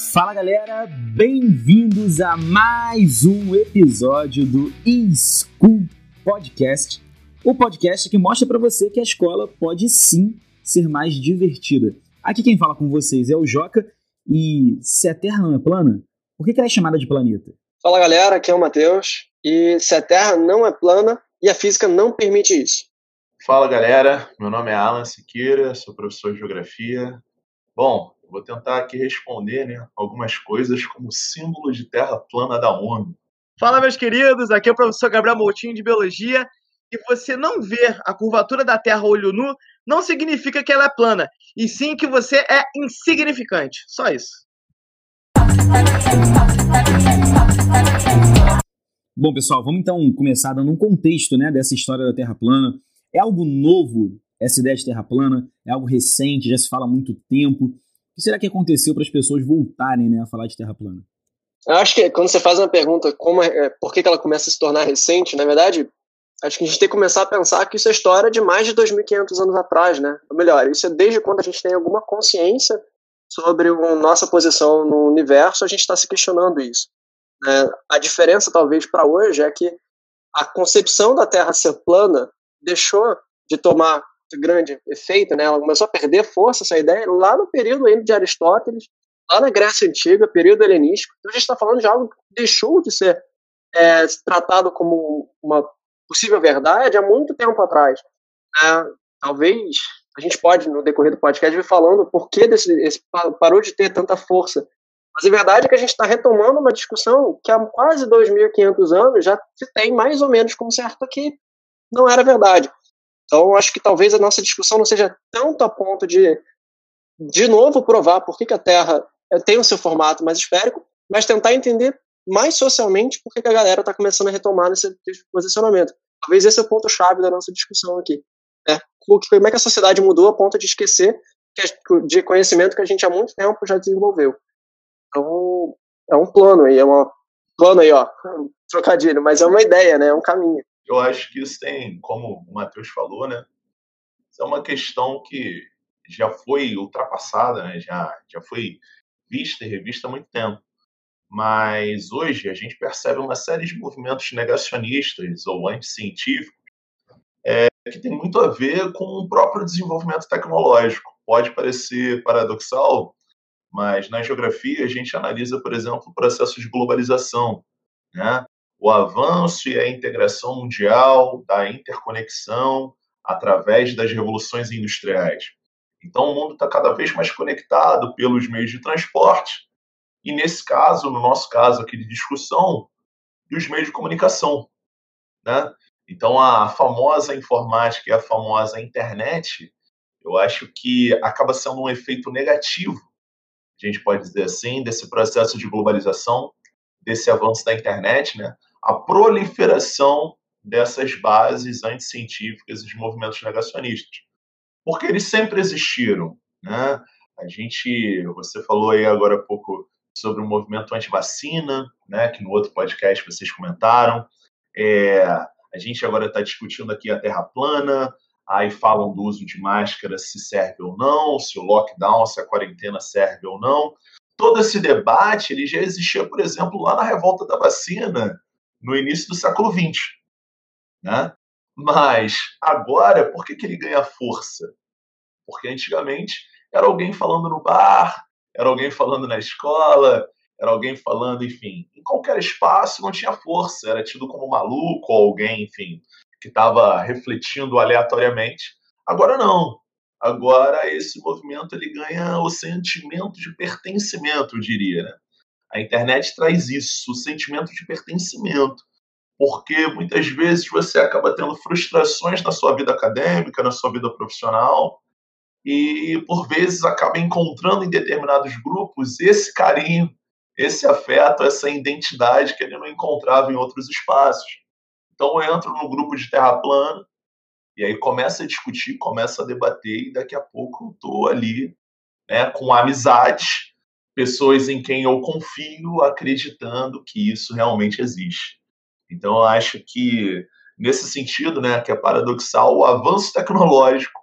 Fala galera, bem-vindos a mais um episódio do eSchool Podcast, o podcast que mostra para você que a escola pode sim ser mais divertida. Aqui quem fala com vocês é o Joca e se a Terra não é plana, por que ela é chamada de planeta? Fala galera, aqui é o Matheus e se a Terra não é plana e a física não permite isso. Fala galera, meu nome é Alan Siqueira, sou professor de Geografia. Bom, vou tentar aqui responder né, algumas coisas como símbolo de terra plana da ONU. Fala, meus queridos, aqui é o professor Gabriel Moutinho de Biologia. E você não ver a curvatura da Terra olho nu não significa que ela é plana, e sim que você é insignificante. Só isso. Bom, pessoal, vamos então começar dando um contexto né, dessa história da Terra plana. É algo novo essa ideia de Terra plana? É algo recente, já se fala há muito tempo que será que aconteceu para as pessoas voltarem né, a falar de Terra plana? Eu acho que quando você faz uma pergunta, como é, por que ela começa a se tornar recente, na verdade, acho que a gente tem que começar a pensar que isso é história de mais de 2.500 anos atrás, né? Ou melhor, isso é desde quando a gente tem alguma consciência sobre a nossa posição no universo, a gente está se questionando isso. É, a diferença, talvez, para hoje é que a concepção da Terra ser plana deixou de tomar grande efeito, né? Ela começou a perder força essa ideia lá no período ainda de Aristóteles, lá na Grécia Antiga, período helenístico. Então a gente está falando de algo que deixou de ser é, tratado como uma possível verdade há muito tempo atrás. Né? Talvez a gente pode, no decorrer do podcast, vir falando por que desse, esse parou de ter tanta força. Mas a verdade é que a gente está retomando uma discussão que há quase 2.500 anos já se tem mais ou menos como certo que não era verdade. Então, acho que talvez a nossa discussão não seja tanto a ponto de, de novo, provar por que, que a Terra eh, tem o seu formato mais esférico, mas tentar entender mais socialmente por que, que a galera está começando a retomar nesse posicionamento. Talvez esse é o ponto-chave da nossa discussão aqui. Né? Como é que a sociedade mudou a ponto de esquecer de conhecimento que a gente há muito tempo já desenvolveu. Então, é um plano aí, é um plano aí, ó, trocadilho, mas é uma ideia, né? É um caminho eu acho que isso tem, como o Matheus falou, né? Isso é uma questão que já foi ultrapassada, né? já, já foi vista e revista há muito tempo. Mas hoje a gente percebe uma série de movimentos negacionistas ou anticientíficos é, que tem muito a ver com o próprio desenvolvimento tecnológico. Pode parecer paradoxal, mas na geografia a gente analisa, por exemplo, o processo de globalização. Né? O avanço e a integração mundial da interconexão através das revoluções industriais. Então, o mundo está cada vez mais conectado pelos meios de transporte e, nesse caso, no nosso caso aqui de discussão, dos meios de comunicação. Né? Então, a famosa informática e a famosa internet, eu acho que acaba sendo um efeito negativo, a gente pode dizer assim, desse processo de globalização, desse avanço da internet, né? A proliferação dessas bases anticientíficas e de movimentos negacionistas. Porque eles sempre existiram. Né? A gente, você falou aí agora há pouco sobre o movimento anti-vacina, né, que no outro podcast vocês comentaram. É, a gente agora está discutindo aqui a Terra plana, aí falam do uso de máscara, se serve ou não, se o lockdown, se a quarentena serve ou não. Todo esse debate ele já existia, por exemplo, lá na revolta da vacina, no início do século XX. Né? Mas agora, por que, que ele ganha força? Porque antigamente era alguém falando no bar, era alguém falando na escola, era alguém falando, enfim, em qualquer espaço não tinha força, era tido como maluco ou alguém, enfim, que estava refletindo aleatoriamente. Agora não. Agora esse movimento ele ganha o sentimento de pertencimento, eu diria, né? A internet traz isso, o sentimento de pertencimento, porque muitas vezes você acaba tendo frustrações na sua vida acadêmica, na sua vida profissional, e por vezes acaba encontrando em determinados grupos esse carinho, esse afeto, essa identidade que ele não encontrava em outros espaços. Então eu entro no grupo de terra plana e aí começa a discutir, começa a debater e daqui a pouco eu estou ali né, com amizade pessoas em quem eu confio acreditando que isso realmente existe. Então, eu acho que, nesse sentido, né, que é paradoxal, o avanço tecnológico.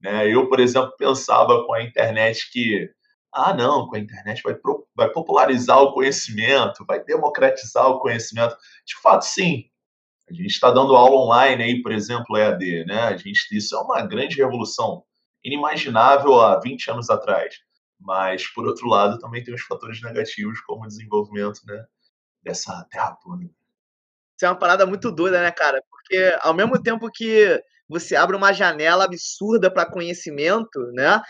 Né, eu, por exemplo, pensava com a internet que ah, não, com a internet vai, vai popularizar o conhecimento, vai democratizar o conhecimento. De fato, sim. A gente está dando aula online aí, por exemplo, EAD, né? A gente, isso é uma grande revolução, inimaginável há 20 anos atrás. Mas, por outro lado, também tem os fatores negativos, como o desenvolvimento né, dessa terra plana. Isso é uma parada muito doida, né, cara? Porque ao mesmo tempo que você abre uma janela absurda para conhecimento, né?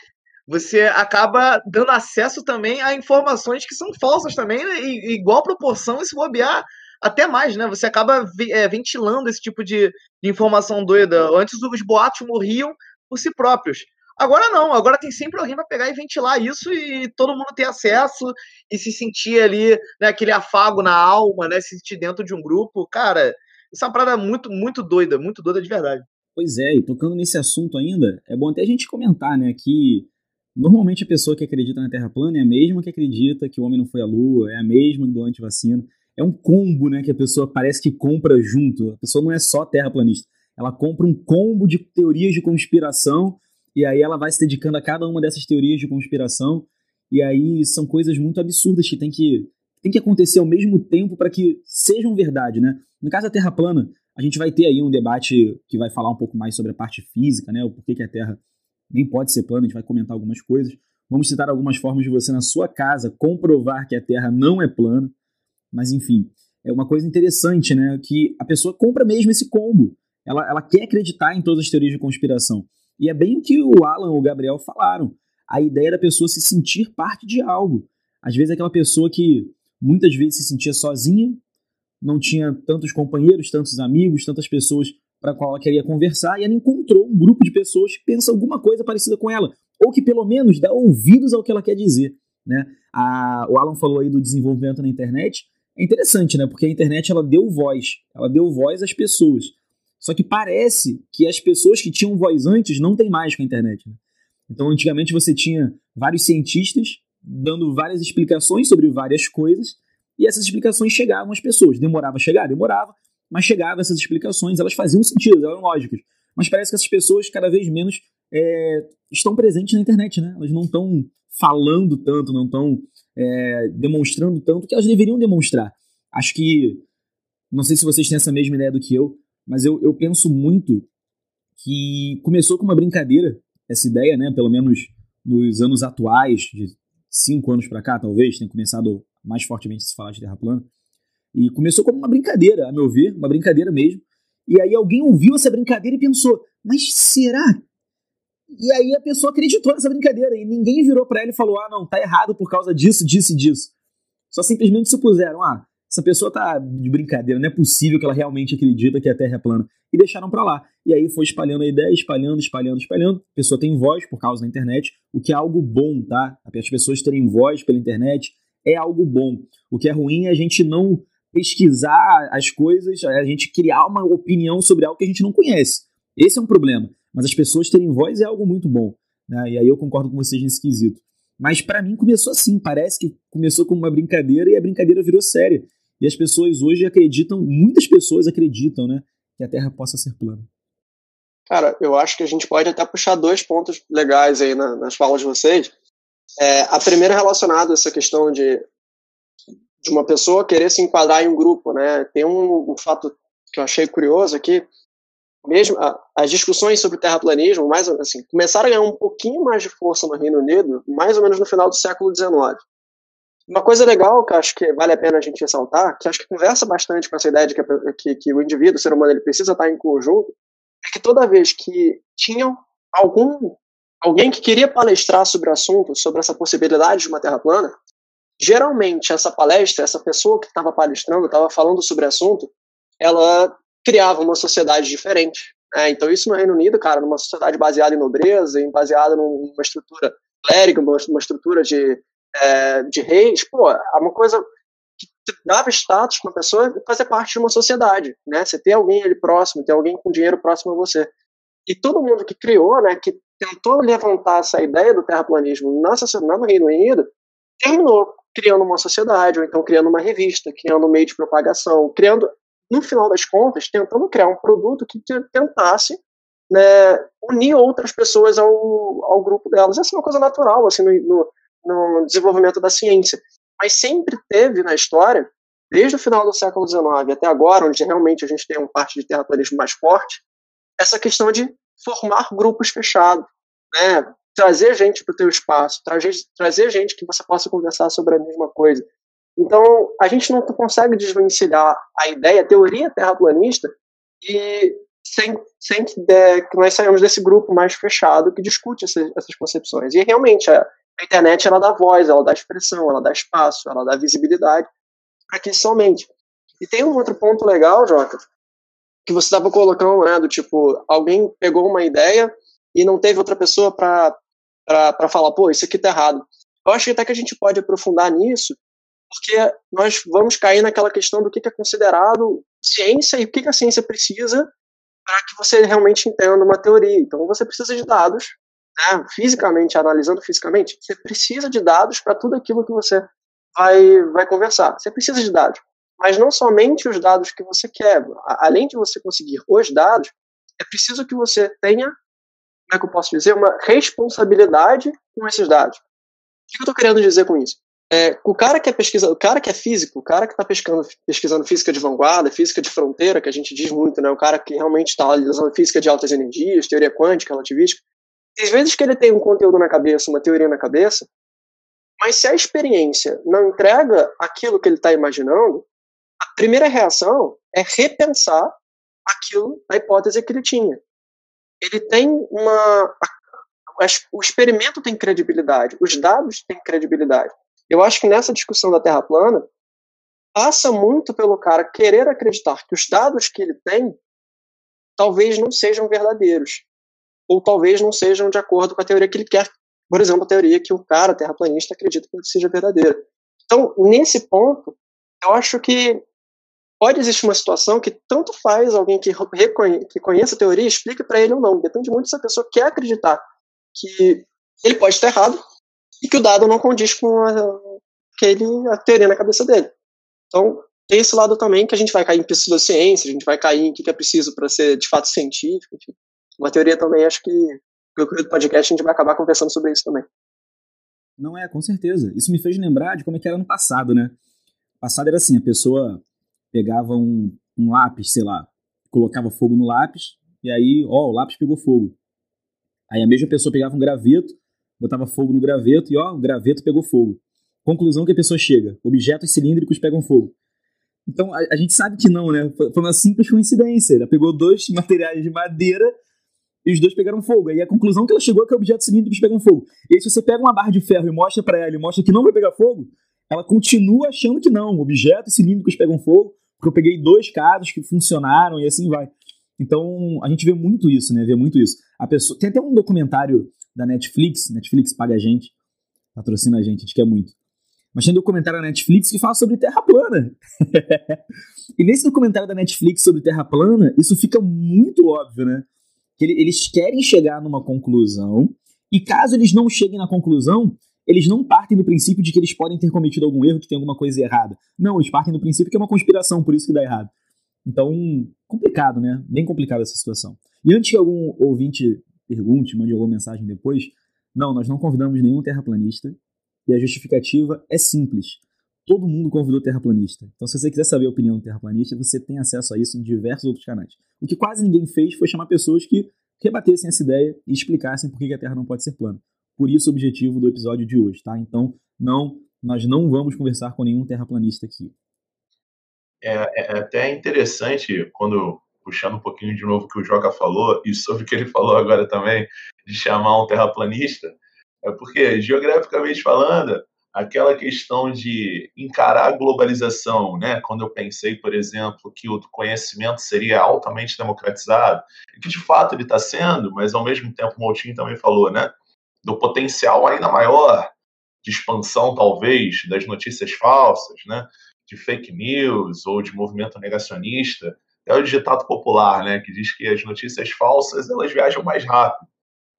Você acaba dando acesso também a informações que são falsas também, né? e igual proporção, e se bobear, até mais, né? Você acaba é, ventilando esse tipo de, de informação doida. Antes os boatos morriam por si próprios. Agora não, agora tem sempre alguém para pegar e ventilar isso e todo mundo ter acesso e se sentir ali, né, aquele afago na alma, né, se sentir dentro de um grupo. Cara, isso é uma parada muito, muito doida, muito doida de verdade. Pois é, e tocando nesse assunto ainda, é bom até a gente comentar, né, que normalmente a pessoa que acredita na Terra plana é a mesma que acredita que o homem não foi à Lua, é a mesma do antivacina. É um combo, né, que a pessoa parece que compra junto. A pessoa não é só terraplanista. Ela compra um combo de teorias de conspiração e aí ela vai se dedicando a cada uma dessas teorias de conspiração, e aí são coisas muito absurdas que tem que, tem que acontecer ao mesmo tempo para que sejam verdade, né? No caso da Terra plana, a gente vai ter aí um debate que vai falar um pouco mais sobre a parte física, né? O porquê que a Terra nem pode ser plana, a gente vai comentar algumas coisas. Vamos citar algumas formas de você, na sua casa, comprovar que a Terra não é plana. Mas, enfim, é uma coisa interessante, né? Que a pessoa compra mesmo esse combo. Ela, ela quer acreditar em todas as teorias de conspiração. E é bem o que o Alan ou o Gabriel falaram. A ideia da pessoa se sentir parte de algo. Às vezes aquela pessoa que muitas vezes se sentia sozinha, não tinha tantos companheiros, tantos amigos, tantas pessoas para qual ela queria conversar, e ela encontrou um grupo de pessoas que pensa alguma coisa parecida com ela, ou que pelo menos dá ouvidos ao que ela quer dizer. Né? A, o Alan falou aí do desenvolvimento na internet. É interessante, né? Porque a internet ela deu voz, ela deu voz às pessoas. Só que parece que as pessoas que tinham voz antes não têm mais com a internet. Né? Então, antigamente você tinha vários cientistas dando várias explicações sobre várias coisas, e essas explicações chegavam às pessoas. Demorava a chegar? Demorava, mas chegavam essas explicações, elas faziam sentido, eram lógicas. Mas parece que essas pessoas cada vez menos é, estão presentes na internet, né? Elas não estão falando tanto, não estão é, demonstrando tanto que elas deveriam demonstrar. Acho que, não sei se vocês têm essa mesma ideia do que eu, mas eu, eu penso muito que começou com uma brincadeira, essa ideia, né? Pelo menos nos anos atuais, de cinco anos para cá, talvez, tenha começado mais fortemente a se falar de Terra plana. E começou como uma brincadeira, a meu ver, uma brincadeira mesmo. E aí alguém ouviu essa brincadeira e pensou, mas será? E aí a pessoa acreditou nessa brincadeira e ninguém virou para ela e falou, ah, não, tá errado por causa disso, disso e disso. Só simplesmente supuseram, ah, essa pessoa tá de brincadeira, não é possível que ela realmente acredita que a Terra é plana. E deixaram para lá. E aí foi espalhando a ideia, espalhando, espalhando, espalhando. A pessoa tem voz por causa da internet, o que é algo bom, tá? As pessoas terem voz pela internet é algo bom. O que é ruim é a gente não pesquisar as coisas, a gente criar uma opinião sobre algo que a gente não conhece. Esse é um problema. Mas as pessoas terem voz é algo muito bom. Né? E aí eu concordo com vocês nesse quesito. Mas para mim começou assim, parece que começou como uma brincadeira e a brincadeira virou séria. E as pessoas hoje acreditam, muitas pessoas acreditam, né, que a Terra possa ser plana. Cara, eu acho que a gente pode até puxar dois pontos legais aí na, nas falas de vocês. É, a primeira relacionada a essa questão de, de uma pessoa querer se enquadrar em um grupo, né? Tem um, um fato que eu achei curioso aqui, mesmo a, as discussões sobre terraplanismo, mais assim, começaram a ganhar um pouquinho mais de força no Reino Unido, mais ou menos no final do século XIX. Uma coisa legal que acho que vale a pena a gente ressaltar, que acho que conversa bastante com essa ideia de que, que, que o indivíduo, o ser humano, ele precisa estar em conjunto, é que toda vez que tinham algum alguém que queria palestrar sobre o assunto, sobre essa possibilidade de uma Terra plana, geralmente essa palestra, essa pessoa que estava palestrando, estava falando sobre o assunto, ela criava uma sociedade diferente. Né? Então isso no Reino Unido, cara, numa sociedade baseada em nobreza, baseada numa estrutura clérica, uma, uma estrutura de é, de reis, pô, é uma coisa que dava status para uma pessoa fazer parte de uma sociedade, né? Você ter alguém ali próximo, ter alguém com dinheiro próximo a você. E todo mundo que criou, né, que tentou levantar essa ideia do terraplanismo na sociedade, no Reino Unido, terminou criando uma sociedade, ou então criando uma revista, criando um meio de propagação, criando, no final das contas, tentando criar um produto que tentasse né, unir outras pessoas ao, ao grupo delas. Essa é uma coisa natural, assim, no, no no desenvolvimento da ciência. Mas sempre teve na história, desde o final do século XIX até agora, onde realmente a gente tem uma parte de terraplanismo mais forte, essa questão de formar grupos fechados, né? trazer gente para o teu espaço, trazer, trazer gente que você possa conversar sobre a mesma coisa. Então, a gente não consegue desvencilhar a ideia, a teoria terraplanista, e sem, sem que, de, que nós saímos desse grupo mais fechado que discute essas, essas concepções. E realmente, a, a, internet ela dá voz, ela dá expressão, ela dá espaço, ela dá visibilidade para que somente. E tem um outro ponto legal, Jota, que você estava colocando, né, do tipo, alguém pegou uma ideia e não teve outra pessoa para falar, pô, isso aqui tá errado. Eu acho que até que a gente pode aprofundar nisso, porque nós vamos cair naquela questão do que é considerado ciência e o que a ciência precisa para que você realmente entenda uma teoria. Então, você precisa de dados, né, fisicamente, analisando fisicamente, você precisa de dados para tudo aquilo que você vai, vai conversar. Você precisa de dados. Mas não somente os dados que você quer. Além de você conseguir os dados, é preciso que você tenha, como é que eu posso dizer, uma responsabilidade com esses dados. O que eu estou querendo dizer com isso? É, o cara que é pesquisa, o cara que é físico, o cara que está pesquisando, pesquisando física de vanguarda, física de fronteira, que a gente diz muito, né? O cara que realmente está analisando física de altas energias, teoria quântica, relativística, às vezes que ele tem um conteúdo na cabeça, uma teoria na cabeça, mas se a experiência não entrega aquilo que ele está imaginando, a primeira reação é repensar aquilo, a hipótese que ele tinha. Ele tem uma. O experimento tem credibilidade, os dados têm credibilidade. Eu acho que nessa discussão da Terra plana, passa muito pelo cara querer acreditar que os dados que ele tem talvez não sejam verdadeiros. Ou talvez não sejam de acordo com a teoria que ele quer. Por exemplo, a teoria que o cara terraplanista acredita que seja verdadeira. Então, nesse ponto, eu acho que pode existir uma situação que tanto faz alguém que, que conheça a teoria explique para ele ou não. Depende muito se a pessoa quer acreditar que ele pode estar errado e que o dado não condiz com a, aquele, a teoria na cabeça dele. Então, tem esse lado também que a gente vai cair em pseudociência, a gente vai cair em o que é preciso para ser de fato científico. Enfim. Uma teoria também, acho que no do podcast a gente vai acabar conversando sobre isso também. Não é, com certeza. Isso me fez lembrar de como é que era no passado, né? O passado era assim, a pessoa pegava um, um lápis, sei lá, colocava fogo no lápis, e aí, ó, o lápis pegou fogo. Aí a mesma pessoa pegava um graveto, botava fogo no graveto e ó, o graveto pegou fogo. Conclusão que a pessoa chega: objetos cilíndricos pegam fogo. Então a, a gente sabe que não, né? Foi uma simples coincidência. Ela pegou dois materiais de madeira e os dois pegaram fogo. Aí a conclusão que ela chegou é que objetos cilíndricos pegam fogo. E aí, se você pega uma barra de ferro e mostra para ela e mostra que não vai pegar fogo, ela continua achando que não. Objetos cilíndricos pegam fogo, porque eu peguei dois casos que funcionaram e assim vai. Então a gente vê muito isso, né? Vê muito isso. A pessoa tem até um documentário da Netflix, Netflix paga a gente, patrocina a gente, a gente quer muito. Mas tem um documentário da Netflix que fala sobre Terra plana. e nesse documentário da Netflix sobre Terra plana, isso fica muito óbvio, né? Que eles querem chegar numa conclusão, e caso eles não cheguem na conclusão, eles não partem do princípio de que eles podem ter cometido algum erro, que tem alguma coisa errada. Não, eles partem do princípio que é uma conspiração, por isso que dá errado. Então, complicado, né? Bem complicada essa situação. E antes que algum ouvinte pergunte, mande alguma mensagem depois. Não, nós não convidamos nenhum terraplanista e a justificativa é simples. Todo mundo convidou terraplanista. Então, se você quiser saber a opinião do terraplanista, você tem acesso a isso em diversos outros canais. O que quase ninguém fez foi chamar pessoas que rebatessem essa ideia e explicassem por que a Terra não pode ser plana. Por isso o objetivo do episódio de hoje, tá? Então, não, nós não vamos conversar com nenhum terraplanista aqui. É, é até interessante quando puxando um pouquinho de novo o que o Joca falou, e sobre o que ele falou agora também, de chamar um terraplanista, é porque, geograficamente falando, aquela questão de encarar a globalização, né? Quando eu pensei, por exemplo, que o conhecimento seria altamente democratizado, que de fato ele está sendo, mas ao mesmo tempo o Moutinho também falou, né? Do potencial ainda maior de expansão, talvez, das notícias falsas, né? De fake news ou de movimento negacionista é o ditado popular, né, que diz que as notícias falsas elas viajam mais rápido,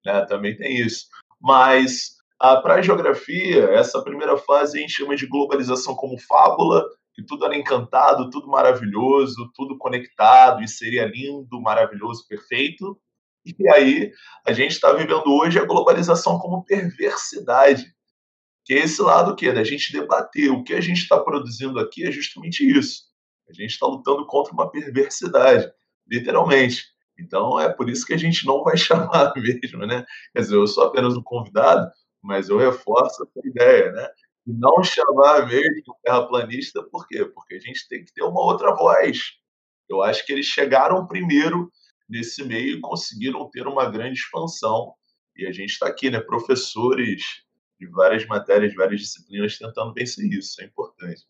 né? Também tem isso. Mas para a geografia, essa primeira fase a gente chama de globalização como fábula, que tudo era encantado, tudo maravilhoso, tudo conectado e seria lindo, maravilhoso, perfeito. E aí a gente está vivendo hoje a globalização como perversidade, que é esse lado que da gente debater o que a gente está produzindo aqui é justamente isso. A gente está lutando contra uma perversidade, literalmente. Então é por isso que a gente não vai chamar mesmo, né? Quer dizer, eu sou apenas um convidado, mas eu reforço essa ideia, né? E não chamar mesmo terraplanista, por quê? Porque a gente tem que ter uma outra voz. Eu acho que eles chegaram primeiro nesse meio e conseguiram ter uma grande expansão. E a gente está aqui, né? Professores de várias matérias, várias disciplinas, tentando vencer. Isso é importante.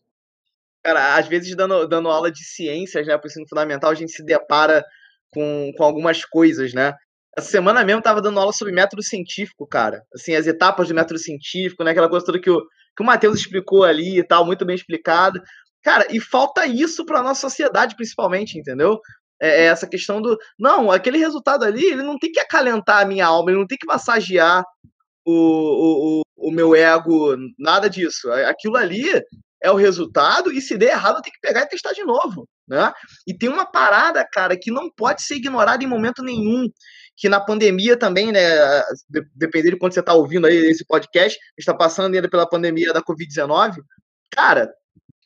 Cara, às vezes dando, dando aula de ciências, né, para o ensino fundamental, a gente se depara com, com algumas coisas, né? Essa semana mesmo tava dando aula sobre método científico, cara. Assim, as etapas do método científico, né? Aquela coisa toda que o, que o Matheus explicou ali e tal, muito bem explicado. Cara, e falta isso para nossa sociedade, principalmente, entendeu? É, é essa questão do. Não, aquele resultado ali, ele não tem que acalentar a minha alma, ele não tem que massagear o, o, o meu ego, nada disso. Aquilo ali é o resultado, e se der errado, tem que pegar e testar de novo. Né? E tem uma parada, cara, que não pode ser ignorada em momento nenhum. Que na pandemia também, né? Dependendo de quando você está ouvindo aí esse podcast, está passando ainda pela pandemia da Covid-19. Cara,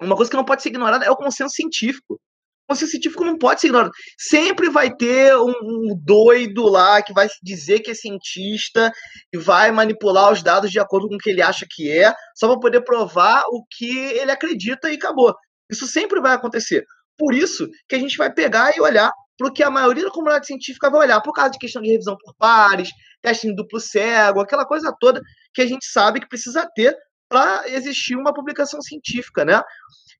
uma coisa que não pode ser ignorada é o consenso científico. O consenso científico não pode ser ignorado. Sempre vai ter um, um doido lá que vai dizer que é cientista e vai manipular os dados de acordo com o que ele acha que é, só para poder provar o que ele acredita e acabou. Isso sempre vai acontecer. Por isso que a gente vai pegar e olhar para que a maioria da comunidade científica vai olhar, por causa de questão de revisão por pares, teste em duplo cego, aquela coisa toda que a gente sabe que precisa ter para existir uma publicação científica, né?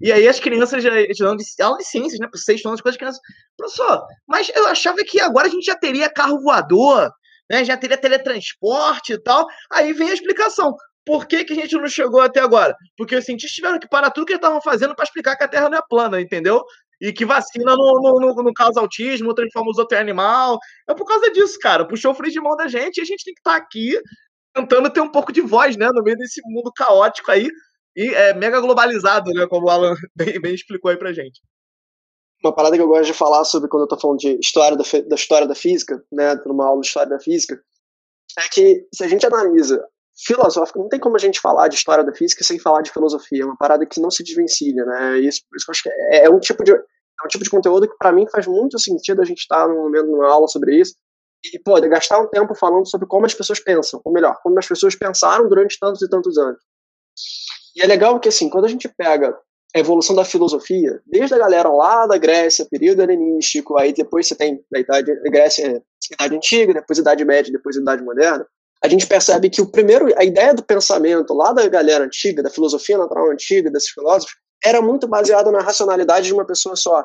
E aí as crianças já dão aula de ciências, né? Por seis anos, coisas crianças. Professor, mas eu achava que agora a gente já teria carro voador, né? Já teria teletransporte e tal. Aí vem a explicação. Por que, que a gente não chegou até agora? Porque os cientistas tiveram que parar tudo que eles estavam fazendo para explicar que a Terra não é plana, entendeu? E que vacina não, não, não causa autismo, transforma os outros em animal. É por causa disso, cara. Puxou o freio de mão da gente e a gente tem que estar tá aqui tentando ter um pouco de voz, né? No meio desse mundo caótico aí e é mega globalizado, né? Como o Alan bem, bem explicou aí pra gente uma parada que eu gosto de falar sobre quando eu tô falando de história da, da história da física, né, numa aula de história da física, é que se a gente analisa filosófico, não tem como a gente falar de história da física sem falar de filosofia, é uma parada que não se desvencilha, né? Isso, isso eu acho que é, é, um tipo de é um tipo de conteúdo que para mim faz muito sentido a gente estar tá num momento numa aula sobre isso e pô, gastar um tempo falando sobre como as pessoas pensam, ou melhor, como as pessoas pensaram durante tantos e tantos anos. E é legal que assim, quando a gente pega a evolução da filosofia, desde a galera lá da Grécia, período helenístico, aí depois você tem a idade Grécia, idade antiga, depois a idade média, depois a idade moderna a gente percebe que o primeiro, a ideia do pensamento lá da galera antiga, da filosofia natural antiga, desses filósofos, era muito baseada na racionalidade de uma pessoa só.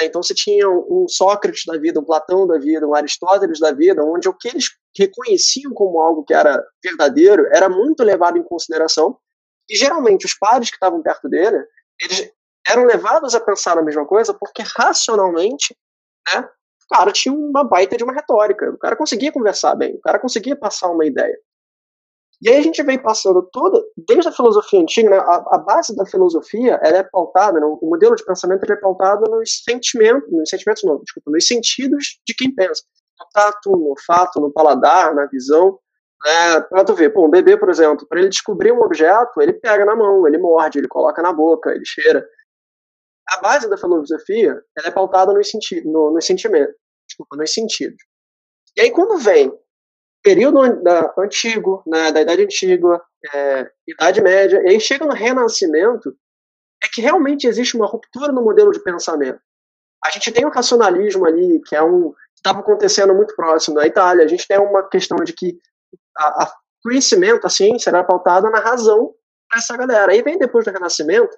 Né? Então você tinha um Sócrates da vida, um Platão da vida, um Aristóteles da vida, onde o que eles reconheciam como algo que era verdadeiro era muito levado em consideração, e geralmente os pares que estavam perto dele, eles eram levados a pensar a mesma coisa porque racionalmente né, cara tinha uma baita de uma retórica, o cara conseguia conversar bem, o cara conseguia passar uma ideia. E aí a gente vem passando toda, desde a filosofia antiga, né, a, a, base da filosofia ela é pautada, né, o modelo de pensamento é pautado nos sentimentos, nos sentimentos não, desculpa, nos sentidos de quem pensa. No tato, no olfato, no paladar, na visão. Né, pra tu ver, pô, um bebê, por exemplo, para ele descobrir um objeto, ele pega na mão, ele morde, ele coloca na boca, ele cheira a base da filosofia ela é pautada nos, senti no, nos sentimentos, desculpa, nos sentidos. E aí quando vem período antigo, né, da Idade Antiga, é, Idade Média, e aí chega no Renascimento, é que realmente existe uma ruptura no modelo de pensamento. A gente tem o racionalismo ali, que é um estava acontecendo muito próximo na Itália. A gente tem uma questão de que a conhecimento, a ciência, era pautada na razão para essa galera. Aí vem depois do Renascimento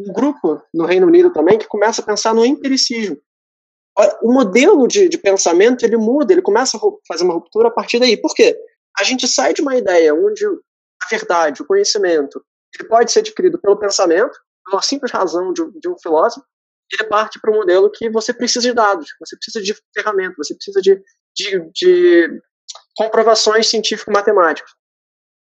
um grupo no Reino Unido também que começa a pensar no empiricismo. O modelo de, de pensamento ele muda, ele começa a fazer uma ruptura a partir daí. Por quê? A gente sai de uma ideia onde a verdade, o conhecimento, ele pode ser adquirido pelo pensamento, pela simples razão de, de um filósofo, ele parte para um modelo que você precisa de dados, você precisa de ferramentas, você precisa de, de, de comprovações científico-matemáticas.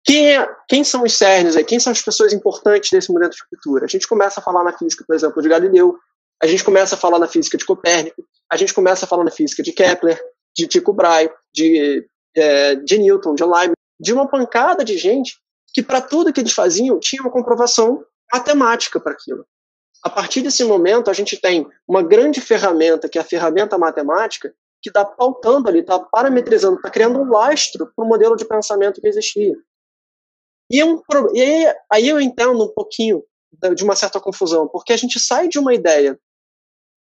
Quem, é, quem são os cernes aí? Quem são as pessoas importantes desse momento de cultura? A gente começa a falar na física, por exemplo, de Galileu, a gente começa a falar na física de Copérnico, a gente começa a falar na física de Kepler, de Tycho Brahe, de, é, de Newton, de Leibniz, de uma pancada de gente que para tudo que eles faziam tinha uma comprovação matemática para aquilo. A partir desse momento, a gente tem uma grande ferramenta, que é a ferramenta matemática, que está pautando ali, está parametrizando, está criando um lastro para o modelo de pensamento que existia. E, é um, e aí, aí eu entendo um pouquinho de uma certa confusão, porque a gente sai de uma ideia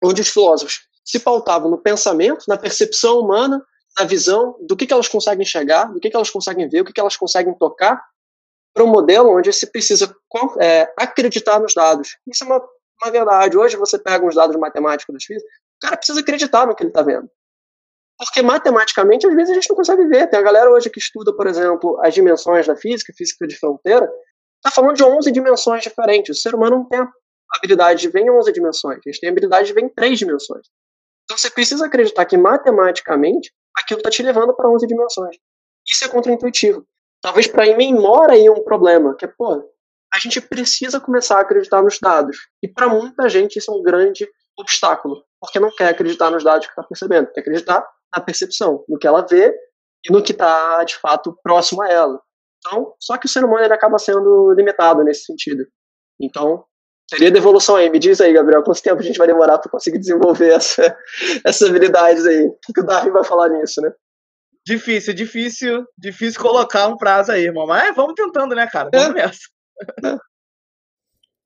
onde os filósofos se pautavam no pensamento, na percepção humana, na visão do que, que elas conseguem enxergar, do que, que elas conseguem ver, o que, que elas conseguem tocar, para um modelo onde se precisa é, acreditar nos dados. Isso é uma, uma verdade. Hoje você pega uns dados matemáticos das físicas, o cara precisa acreditar no que ele está vendo. Porque matematicamente, às vezes, a gente não consegue ver. Tem a galera hoje que estuda, por exemplo, as dimensões da física, física de fronteira, está falando de 11 dimensões diferentes. O ser humano não tem a habilidade de ver em 11 dimensões, a gente tem habilidade de ver em 3 dimensões. Então você precisa acreditar que matematicamente aquilo está te levando para 11 dimensões. Isso é contraintuitivo. Talvez para mim mora aí um problema, que é, pô, a gente precisa começar a acreditar nos dados. E para muita gente isso é um grande obstáculo, porque não quer acreditar nos dados que está percebendo, quer acreditar na percepção, no que ela vê e no que está, de fato, próximo a ela. Então, só que o ser humano ele acaba sendo limitado nesse sentido. Então, seria devolução aí. Me diz aí, Gabriel, quanto tempo a gente vai demorar para conseguir desenvolver essa, essas habilidades aí? O que o Darwin vai falar nisso, né? Difícil, difícil, difícil colocar um prazo aí, irmão. Mas vamos tentando, né, cara? Vamos é. nessa. Eu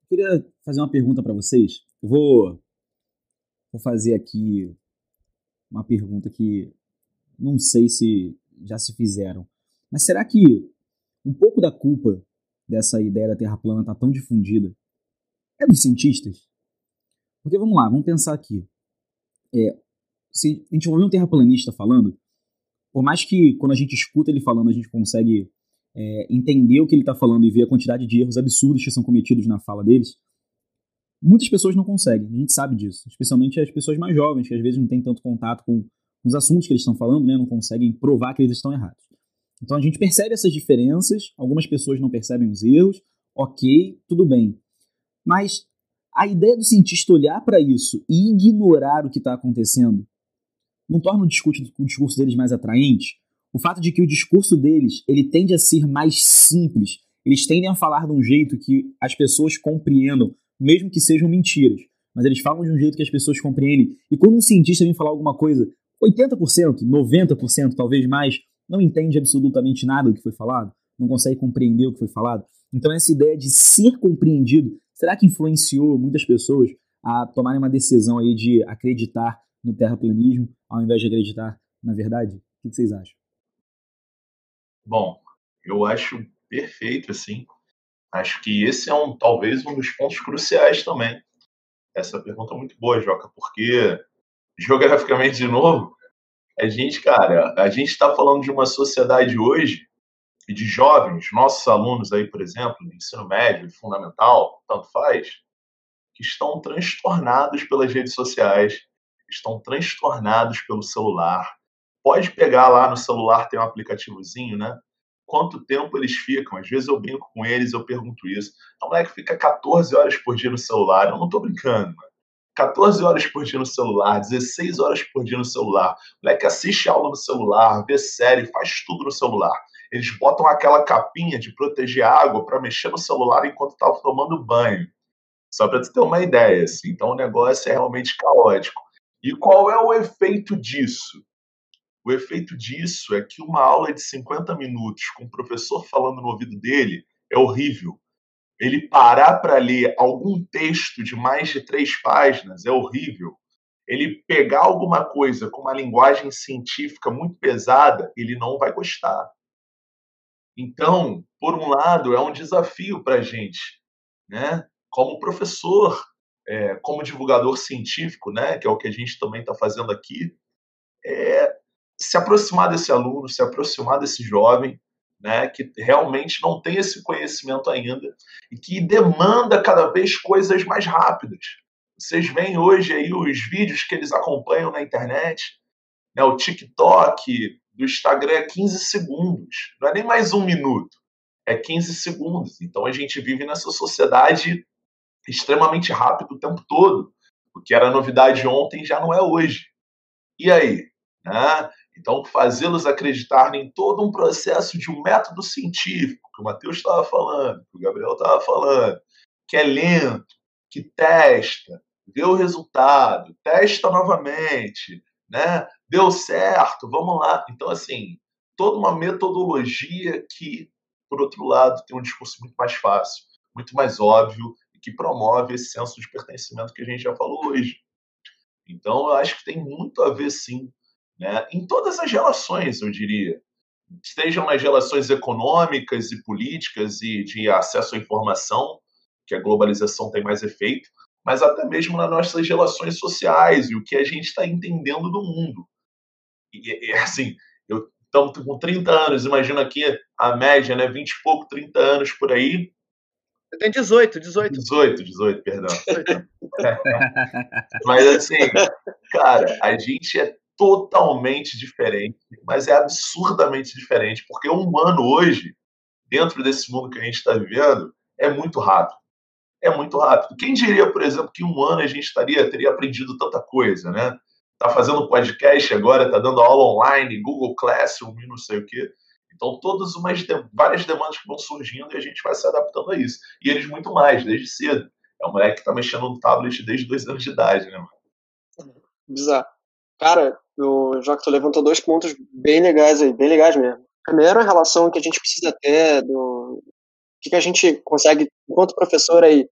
queria fazer uma pergunta para vocês. Eu vou, vou fazer aqui uma pergunta que não sei se já se fizeram. Mas será que um pouco da culpa dessa ideia da Terra plana tá tão difundida é dos cientistas? Porque vamos lá, vamos pensar aqui. É, se a gente ouvir um terraplanista falando, por mais que quando a gente escuta ele falando a gente consegue é, entender o que ele está falando e ver a quantidade de erros absurdos que são cometidos na fala deles, Muitas pessoas não conseguem, a gente sabe disso, especialmente as pessoas mais jovens, que às vezes não têm tanto contato com os assuntos que eles estão falando, né, não conseguem provar que eles estão errados. Então a gente percebe essas diferenças, algumas pessoas não percebem os erros, ok, tudo bem. Mas a ideia do cientista olhar para isso e ignorar o que está acontecendo não torna o discurso, o discurso deles mais atraente? O fato de que o discurso deles ele tende a ser mais simples, eles tendem a falar de um jeito que as pessoas compreendam mesmo que sejam mentiras. Mas eles falam de um jeito que as pessoas compreendem. E quando um cientista vem falar alguma coisa, 80%, 90%, talvez mais, não entende absolutamente nada do que foi falado, não consegue compreender o que foi falado. Então, essa ideia de ser compreendido, será que influenciou muitas pessoas a tomarem uma decisão aí de acreditar no terraplanismo ao invés de acreditar na verdade? O que vocês acham? Bom, eu acho perfeito, assim. Acho que esse é um talvez um dos pontos cruciais também. Essa pergunta é muito boa, Joca, porque geograficamente de novo, a gente, cara, a gente está falando de uma sociedade hoje e de jovens, nossos alunos aí, por exemplo, de ensino médio, de fundamental, tanto faz, que estão transtornados pelas redes sociais, estão transtornados pelo celular. Pode pegar lá no celular, tem um aplicativozinho, né? quanto tempo eles ficam. Às vezes eu brinco com eles, eu pergunto isso. A moleque fica 14 horas por dia no celular. Eu não tô brincando, mano. 14 horas por dia no celular, 16 horas por dia no celular. O moleque assiste aula no celular, vê série, faz tudo no celular. Eles botam aquela capinha de proteger água para mexer no celular enquanto tá tomando banho. Só para você ter uma ideia. Assim. Então o negócio é realmente caótico. E qual é o efeito disso? O efeito disso é que uma aula de 50 minutos com o professor falando no ouvido dele é horrível. Ele parar para ler algum texto de mais de três páginas é horrível. Ele pegar alguma coisa com uma linguagem científica muito pesada, ele não vai gostar. Então, por um lado, é um desafio para a gente, né? Como professor, é, como divulgador científico, né? Que é o que a gente também está fazendo aqui, é se aproximar desse aluno, se aproximar desse jovem, né, que realmente não tem esse conhecimento ainda e que demanda cada vez coisas mais rápidas. Vocês veem hoje aí os vídeos que eles acompanham na internet, né, o TikTok do Instagram é 15 segundos, não é nem mais um minuto, é 15 segundos. Então a gente vive nessa sociedade extremamente rápido o tempo todo. O que era novidade ontem já não é hoje. E aí? Né? Então, fazê-los acreditar em todo um processo de um método científico, que o Matheus estava falando, que o Gabriel estava falando, que é lento, que testa, vê o resultado, testa novamente, né? Deu certo, vamos lá. Então, assim, toda uma metodologia que, por outro lado, tem um discurso muito mais fácil, muito mais óbvio e que promove esse senso de pertencimento que a gente já falou hoje. Então, eu acho que tem muito a ver, sim, né? em todas as relações, eu diria. Estejam nas relações econômicas e políticas e de acesso à informação, que a globalização tem mais efeito, mas até mesmo nas nossas relações sociais e o que a gente está entendendo do mundo. E, e assim, eu estamos com 30 anos, imagina aqui a média, né? 20 e pouco, 30 anos por aí. Você tem 18, 18. 18, 18, perdão. mas assim, cara, a gente é totalmente diferente, mas é absurdamente diferente, porque um humano hoje, dentro desse mundo que a gente está vivendo, é muito rápido é muito rápido. Quem diria, por exemplo, que um ano a gente estaria, teria aprendido tanta coisa, né? Tá fazendo podcast agora, tá dando aula online, Google Classroom e não sei o quê. Então, todas umas de, várias demandas que vão surgindo e a gente vai se adaptando a isso. E eles muito mais, desde cedo. É um moleque que tá mexendo no tablet desde dois anos de idade, né, mano? Bizarro. Cara, o Jacques levantou dois pontos bem legais aí, bem legais mesmo. Primeiro, a relação que a gente precisa ter do, que, que a gente consegue, enquanto professor aí,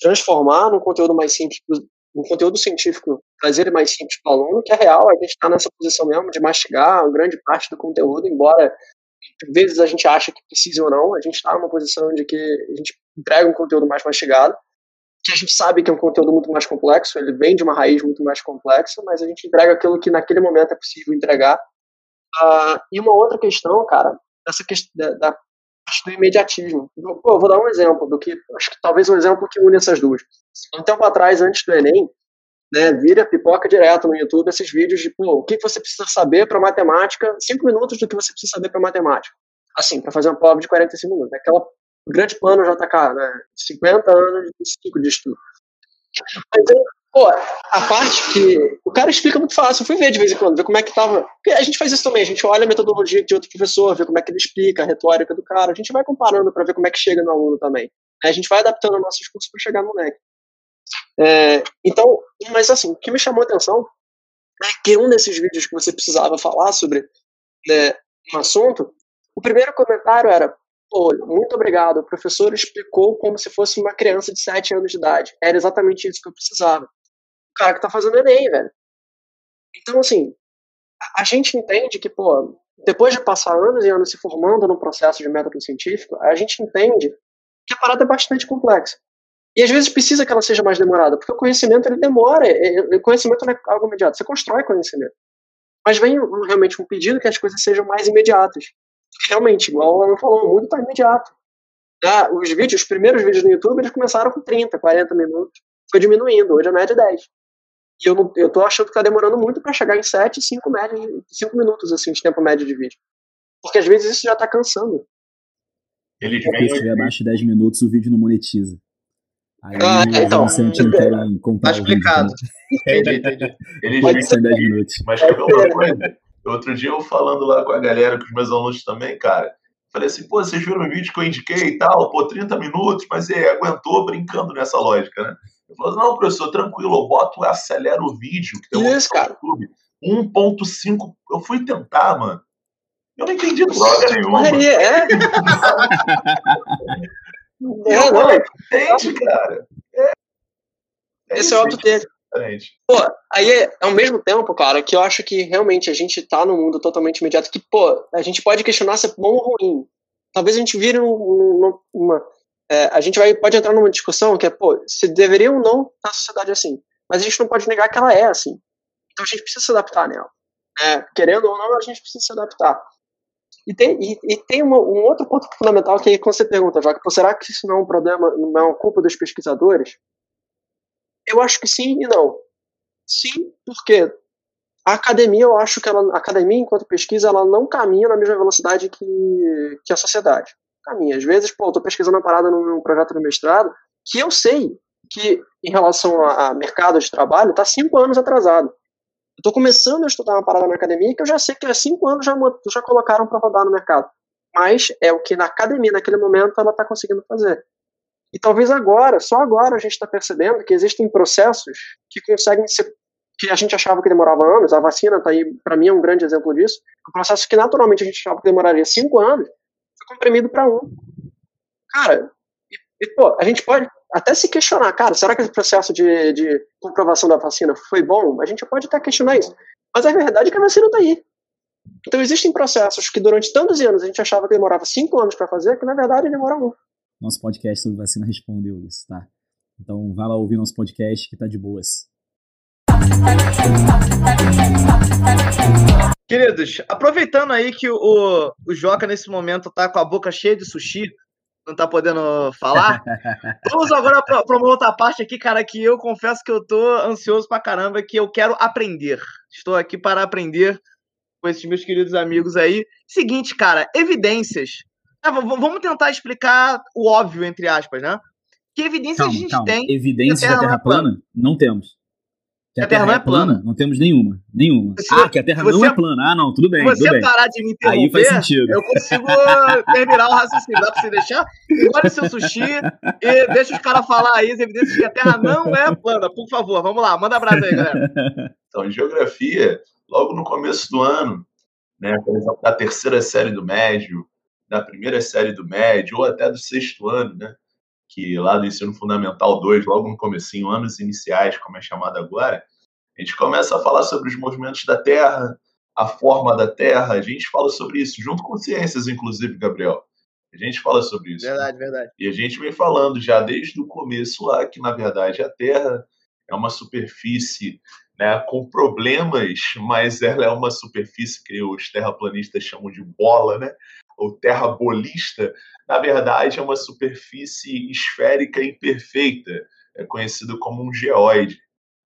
transformar num conteúdo mais simples, um conteúdo científico, trazer ele mais simples para o aluno, que é real, a gente está nessa posição mesmo de mastigar grande parte do conteúdo, embora às vezes a gente acha que precisa ou não, a gente está numa posição de que a gente entrega um conteúdo mais mastigado, que a gente sabe que é um conteúdo muito mais complexo, ele vem de uma raiz muito mais complexa, mas a gente entrega aquilo que naquele momento é possível entregar. Uh, e uma outra questão, cara, essa questão da, da do imediatismo. Pô, vou dar um exemplo do que, acho que talvez um exemplo que une essas duas. Um tempo atrás, antes do Enem, né, vira pipoca direto no YouTube esses vídeos de, pô, o que você precisa saber para matemática, cinco minutos do que você precisa saber para matemática. Assim, para fazer uma prova de 45 minutos. Aquela grande plano JK, né, 50 anos de ciclo de estudo. Mas, Pô, a parte que o cara explica muito fácil. Eu fui ver de vez em quando, ver como é que tava. Porque a gente faz isso também, a gente olha a metodologia de outro professor, vê como é que ele explica, a retórica do cara. A gente vai comparando para ver como é que chega no aluno também. A gente vai adaptando o nosso discurso para chegar no moleque. É, então, mas assim, o que me chamou a atenção é que um desses vídeos que você precisava falar sobre né, um assunto, o primeiro comentário era: muito obrigado, o professor explicou como se fosse uma criança de 7 anos de idade. Era exatamente isso que eu precisava cara que tá fazendo Enem, velho. Então, assim, a gente entende que, pô, depois de passar anos e anos se formando no processo de método científico, a gente entende que a parada é bastante complexa. E às vezes precisa que ela seja mais demorada, porque o conhecimento ele demora, o conhecimento não é algo imediato, você constrói conhecimento. Mas vem realmente um pedido que as coisas sejam mais imediatas. Realmente, igual Alan falou, o mundo está imediato. Ah, os vídeos, os primeiros vídeos no YouTube, eles começaram com 30, 40 minutos, foi diminuindo, hoje a média é 10. E eu, não, eu tô achando que tá demorando muito para chegar em 7, 5, média, 5 minutos, assim, de tempo médio de vídeo. Porque às vezes isso já tá cansando. Ele Porque se tiver abaixo de 10 minutos, o vídeo não monetiza. Aí ah, então, você não querem comprar tá explicado. Entendi, entendi. Ele Pode ser 10 minutos. Mas quer ver uma coisa? Outro dia eu falando lá com a galera, com os meus alunos também, cara, falei assim, pô, vocês viram o vídeo que eu indiquei e tal, pô, 30 minutos, mas ele aguentou brincando nessa lógica, né? Eu falo, não, professor, tranquilo, eu boto, acelero o vídeo, que tem Isso, cara. YouTube. 1.5, eu fui tentar, mano. Eu não entendi droga nenhuma. É, é. é não, entende, cara. É. é Esse é o alto dele. Pô, aí ao mesmo tempo, cara, que eu acho que realmente a gente tá num mundo totalmente imediato que, pô, a gente pode questionar se é bom ou ruim. Talvez a gente vire um, uma, é, a gente vai, pode entrar numa discussão que é, pô, se deveria ou não na sociedade assim. Mas a gente não pode negar que ela é assim. Então a gente precisa se adaptar nela. É, querendo ou não, a gente precisa se adaptar. E tem, e, e tem uma, um outro ponto fundamental que é quando você pergunta, Joca, será que isso não é um problema, não é uma culpa dos pesquisadores? Eu acho que sim e não. Sim, porque a academia, eu acho que ela, a academia, enquanto pesquisa, ela não caminha na mesma velocidade que, que a sociedade caminho. Às vezes, pô, eu tô pesquisando uma parada num projeto de mestrado que eu sei que, em relação a, a mercado de trabalho, está cinco anos atrasado. Eu estou começando a estudar uma parada na academia que eu já sei que há cinco anos já, já colocaram para rodar no mercado. Mas é o que na academia, naquele momento, ela está conseguindo fazer. E talvez agora, só agora, a gente está percebendo que existem processos que conseguem ser. que a gente achava que demorava anos, a vacina está aí, para mim, é um grande exemplo disso. Um processo que naturalmente a gente achava que demoraria cinco anos, comprimido para um. Cara, e, e, pô, a gente pode até se questionar, cara, será que esse processo de, de comprovação da vacina foi bom? A gente pode até questionar isso. Mas a verdade é que a vacina está aí. Então existem processos que durante tantos anos a gente achava que demorava cinco anos para fazer, que na verdade demora um. Nosso podcast sobre vacina respondeu isso, tá? Então vá lá ouvir nosso podcast que tá de boas. Queridos, aproveitando aí que o, o Joca nesse momento tá com a boca cheia de sushi, não tá podendo falar, vamos agora para uma outra parte aqui, cara, que eu confesso que eu tô ansioso pra caramba, que eu quero aprender. Estou aqui para aprender com esses meus queridos amigos aí. Seguinte, cara, evidências ah, vamos tentar explicar o óbvio, entre aspas, né? Que evidências calma, a gente calma. tem. Evidência que a Terra, da Terra é plana? Não temos. Que a, a Terra, Terra, não é plana? Não temos nenhuma. Nenhuma. Se ah, que a Terra você, não é plana. Ah, não, tudo bem. Se você bem. parar de me interromper, Aí faz sentido. eu consigo terminar o raciocínio. Dá pra você deixar? Engole seu sushi e deixa os caras falar aí as evidências que a Terra não é plana. Por favor, vamos lá. Manda abraço aí, galera. Então, em geografia, logo no começo do ano, né, por exemplo, da terceira série do médio, da primeira série do médio, ou até do sexto ano, né? Que lá do ensino fundamental 2, logo no comecinho, anos iniciais, como é chamado agora, a gente começa a falar sobre os movimentos da Terra, a forma da Terra, a gente fala sobre isso, junto com ciências, inclusive, Gabriel. A gente fala sobre isso. Verdade, verdade. E a gente vem falando já desde o começo lá que, na verdade, a Terra é uma superfície né, com problemas, mas ela é uma superfície que os terraplanistas chamam de bola, né? Ou terra bolista, na verdade é uma superfície esférica imperfeita, é conhecido como um geóide.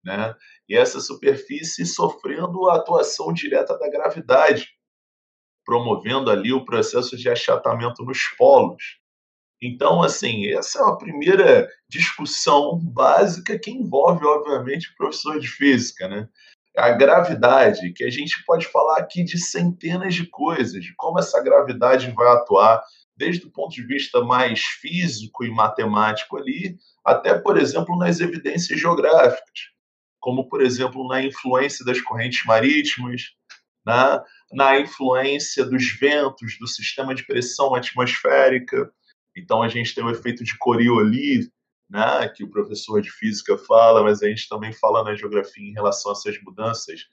Né? E essa superfície sofrendo a atuação direta da gravidade, promovendo ali o processo de achatamento nos polos. Então, assim, essa é uma primeira discussão básica que envolve, obviamente, o professor de física, né? A gravidade, que a gente pode falar aqui de centenas de coisas, de como essa gravidade vai atuar, desde o ponto de vista mais físico e matemático ali, até, por exemplo, nas evidências geográficas, como, por exemplo, na influência das correntes marítimas, na, né, na influência dos ventos, do sistema de pressão atmosférica. Então, a gente tem o efeito de Coriolis, né, que o professor de física fala, mas a gente também fala na geografia em relação a essas mudanças,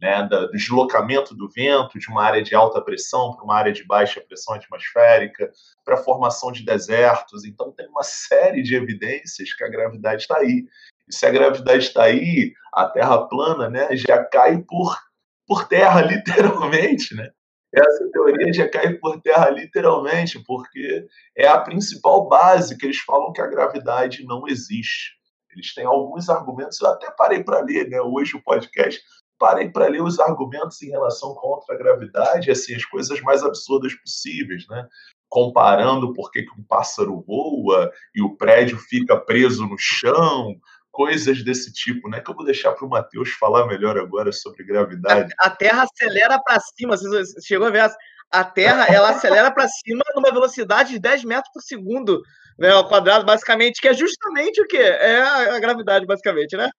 né, do deslocamento do vento de uma área de alta pressão para uma área de baixa pressão atmosférica, para a formação de desertos. Então, tem uma série de evidências que a gravidade está aí. E se a gravidade está aí, a Terra plana né, já cai por, por terra, literalmente. Né? Essa teoria já cai por terra literalmente, porque é a principal base que eles falam que a gravidade não existe. Eles têm alguns argumentos, eu até parei para ler, né, hoje o podcast, parei para ler os argumentos em relação contra a gravidade, assim, as coisas mais absurdas possíveis, né? Comparando por que, um pássaro voa e o prédio fica preso no chão, coisas desse tipo, né? Que eu vou deixar para o Matheus falar melhor agora sobre gravidade. A, a Terra acelera para cima. Você chegou a ver a Terra ela acelera para cima numa velocidade de 10 metros por segundo né, ao quadrado, basicamente, que é justamente o que? É a, a, gravidade, basicamente, né?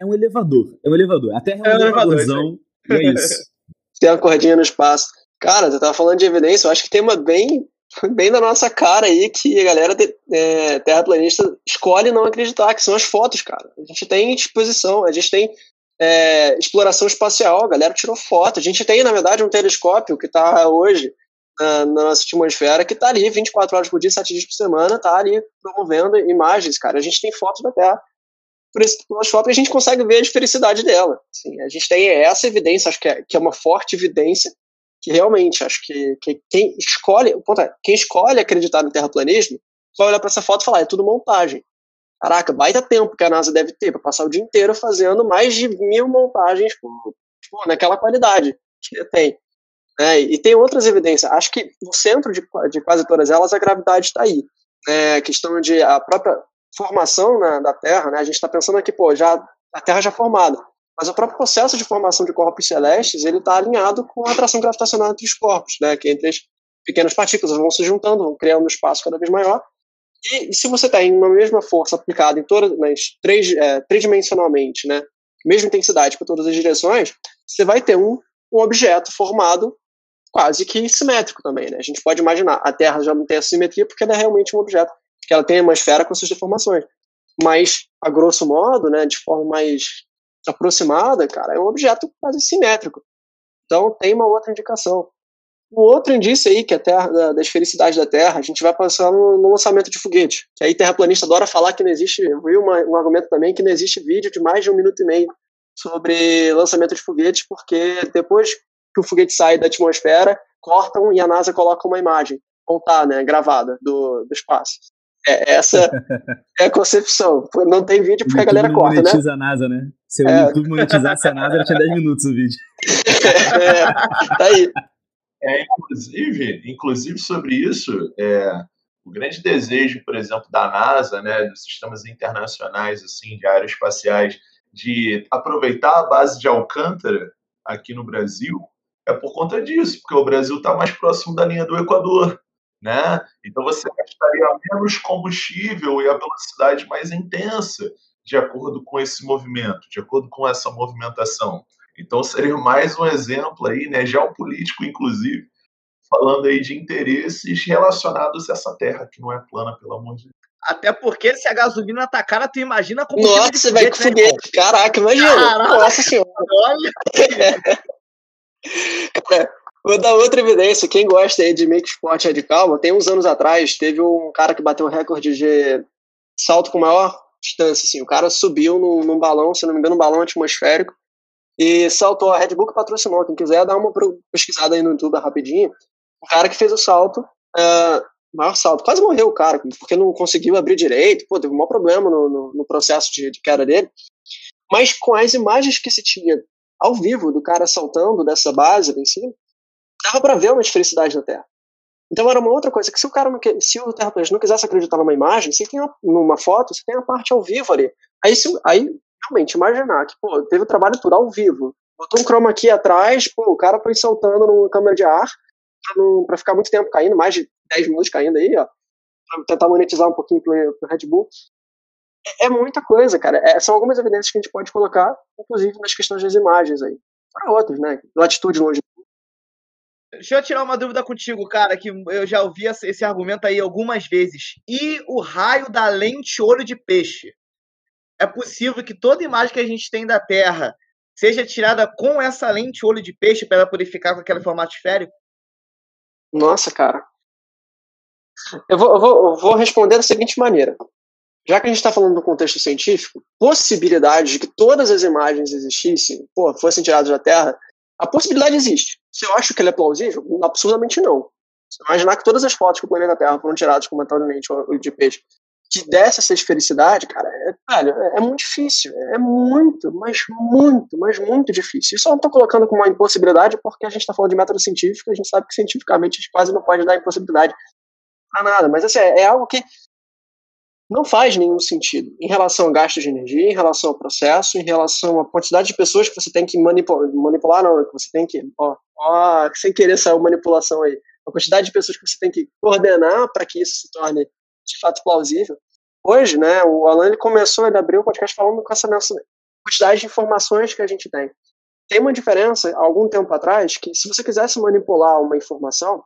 É um elevador. É um elevador. A Terra é um, é um elevadorzão. E é isso. Tem uma cordinha no espaço. Cara, você tava falando de evidência, eu acho que tem uma bem bem na nossa cara aí que a galera de, é, terraplanista escolhe não acreditar, que são as fotos, cara. A gente tem exposição, a gente tem é, exploração espacial, a galera tirou foto. A gente tem, na verdade, um telescópio que está hoje na, na, nossa atmosfera, que está ali 24 horas por dia, 7 dias por semana, está ali promovendo imagens, cara. A gente tem fotos da Terra. Por esse telescópio a gente consegue ver a difericidade dela. Assim, a gente tem essa evidência, acho que é, que é uma forte evidência que realmente acho que, que quem escolhe, é, quem escolhe acreditar no terraplanismo vai olhar para essa foto e falar, é tudo montagem. Caraca, baita tempo que a NASA deve ter para passar o dia inteiro fazendo mais de mil montagens por, por naquela qualidade que tem. É, e tem outras evidências. Acho que no centro de, de quase todas elas a gravidade está aí. É, questão de a própria formação na, da Terra, né? A gente está pensando aqui, pô, já a Terra já formada. Mas o próprio processo de formação de corpos celestes ele está alinhado com a atração gravitacional entre os corpos, né, que entre as pequenas partículas vão se juntando, vão criando um espaço cada vez maior. E, e se você tem uma mesma força aplicada em todas, nas três, é, tridimensionalmente, né, mesma intensidade para todas as direções, você vai ter um, um objeto formado quase que simétrico também, né? A gente pode imaginar, a Terra já não tem a simetria porque ela é realmente um objeto, que ela tem uma esfera com suas deformações. Mas, a grosso modo, né, de forma mais aproximada, cara, é um objeto quase simétrico. Então, tem uma outra indicação. Um outro indício aí, que é a terra, da, da esfericidade da Terra, a gente vai passar no, no, lançamento de foguete. Que aí terraplanista adora falar que não existe, eu vi uma, um argumento também que não existe vídeo de mais de um minuto e meio sobre lançamento de foguetes, porque depois que o foguete sai da atmosfera, cortam e a NASA coloca uma imagem, contar, né, gravada do, do espaço. É, essa é a concepção. Não tem vídeo porque a galera corta, né? monetiza a NASA, né? Se o é. YouTube monetizasse a NASA, ela tinha 10 minutos o vídeo. é, tá aí. É, inclusive, inclusive sobre isso, é, o grande desejo, por exemplo, da NASA, né, dos sistemas internacionais assim de aeroespaciais, de aproveitar a base de Alcântara aqui no Brasil, é por conta disso, porque o Brasil está mais próximo da linha do Equador, né? Então você gastaria menos combustível e a velocidade mais intensa, de acordo com esse movimento, de acordo com essa movimentação. Então seria mais um exemplo aí, né, geopolítico inclusive, falando aí de interesses relacionados a essa terra que não é plana, pelo amor de Deus. Até porque se a gasolina tá cara, tu imagina como. Nossa, você vai com foguete. Né, Caraca, imagina. Caraca, Nossa senhora. Olha. vou dar outra evidência. Quem gosta aí de make sport radical, tem uns anos atrás, teve um cara que bateu o recorde de salto com maior distância. Assim. O cara subiu num, num balão, se não me engano, um balão atmosférico, e saltou. A Red Bull que patrocinou. Quem quiser, dá uma pesquisada aí no YouTube rapidinho. O cara que fez o salto, uh, maior salto, quase morreu o cara, porque não conseguiu abrir direito, pô, teve um maior problema no, no, no processo de, de queda dele. Mas com as imagens que se tinha ao vivo do cara saltando dessa base lá em cima, dava para ver uma felicidade na Terra. Então era uma outra coisa que se o cara não se o terraplanista não quisesse acreditar numa imagem, você tem uma, numa foto, você tem a parte ao vivo ali. Aí, se, aí realmente imaginar que pô, teve o trabalho tudo ao vivo, botou um chroma aqui atrás, pô, o cara foi saltando numa câmera de ar para ficar muito tempo caindo, mais de 10 minutos caindo aí, ó, tentar monetizar um pouquinho pro, pro Red Bull é, muita coisa, cara. É, são algumas evidências que a gente pode colocar, inclusive nas questões das imagens aí. Para outros, né? Latitude, longitude. Deixa eu tirar uma dúvida contigo, cara, que eu já ouvi esse argumento aí algumas vezes. E o raio da lente olho de peixe? É possível que toda imagem que a gente tem da Terra seja tirada com essa lente olho de peixe para ela poder ficar com aquele formato esférico? Nossa, cara. Eu vou, eu vou, eu vou responder da seguinte maneira já que a gente está falando do contexto científico, possibilidade de que todas as imagens existissem, pô, fossem tiradas da Terra, a possibilidade existe. Se eu acho que ela é plausível, absolutamente não. Se imaginar que todas as fotos que o planeta Terra foram tiradas comentavelmente ou de peixe, que desse essa esfericidade, cara, é, velho, é, é, muito difícil. É muito, mas muito, mas muito difícil. Isso eu não estou colocando como uma impossibilidade porque a gente está falando de método científico, a gente sabe que cientificamente a gente quase não pode dar impossibilidade a nada. Mas assim, é, é algo que não faz nenhum sentido em relação ao gasto de energia, em relação ao processo, em relação à quantidade de pessoas que você tem que manipular, manipular não, que você tem que, ó, ó, sem querer saiu manipulação aí, a quantidade de pessoas que você tem que coordenar para que isso se torne de fato plausível. Hoje, né, o Alan ele começou, ele abriu o podcast falando com essa quantidade de informações que a gente tem. Tem uma diferença, algum tempo atrás, que se você quisesse manipular uma informação,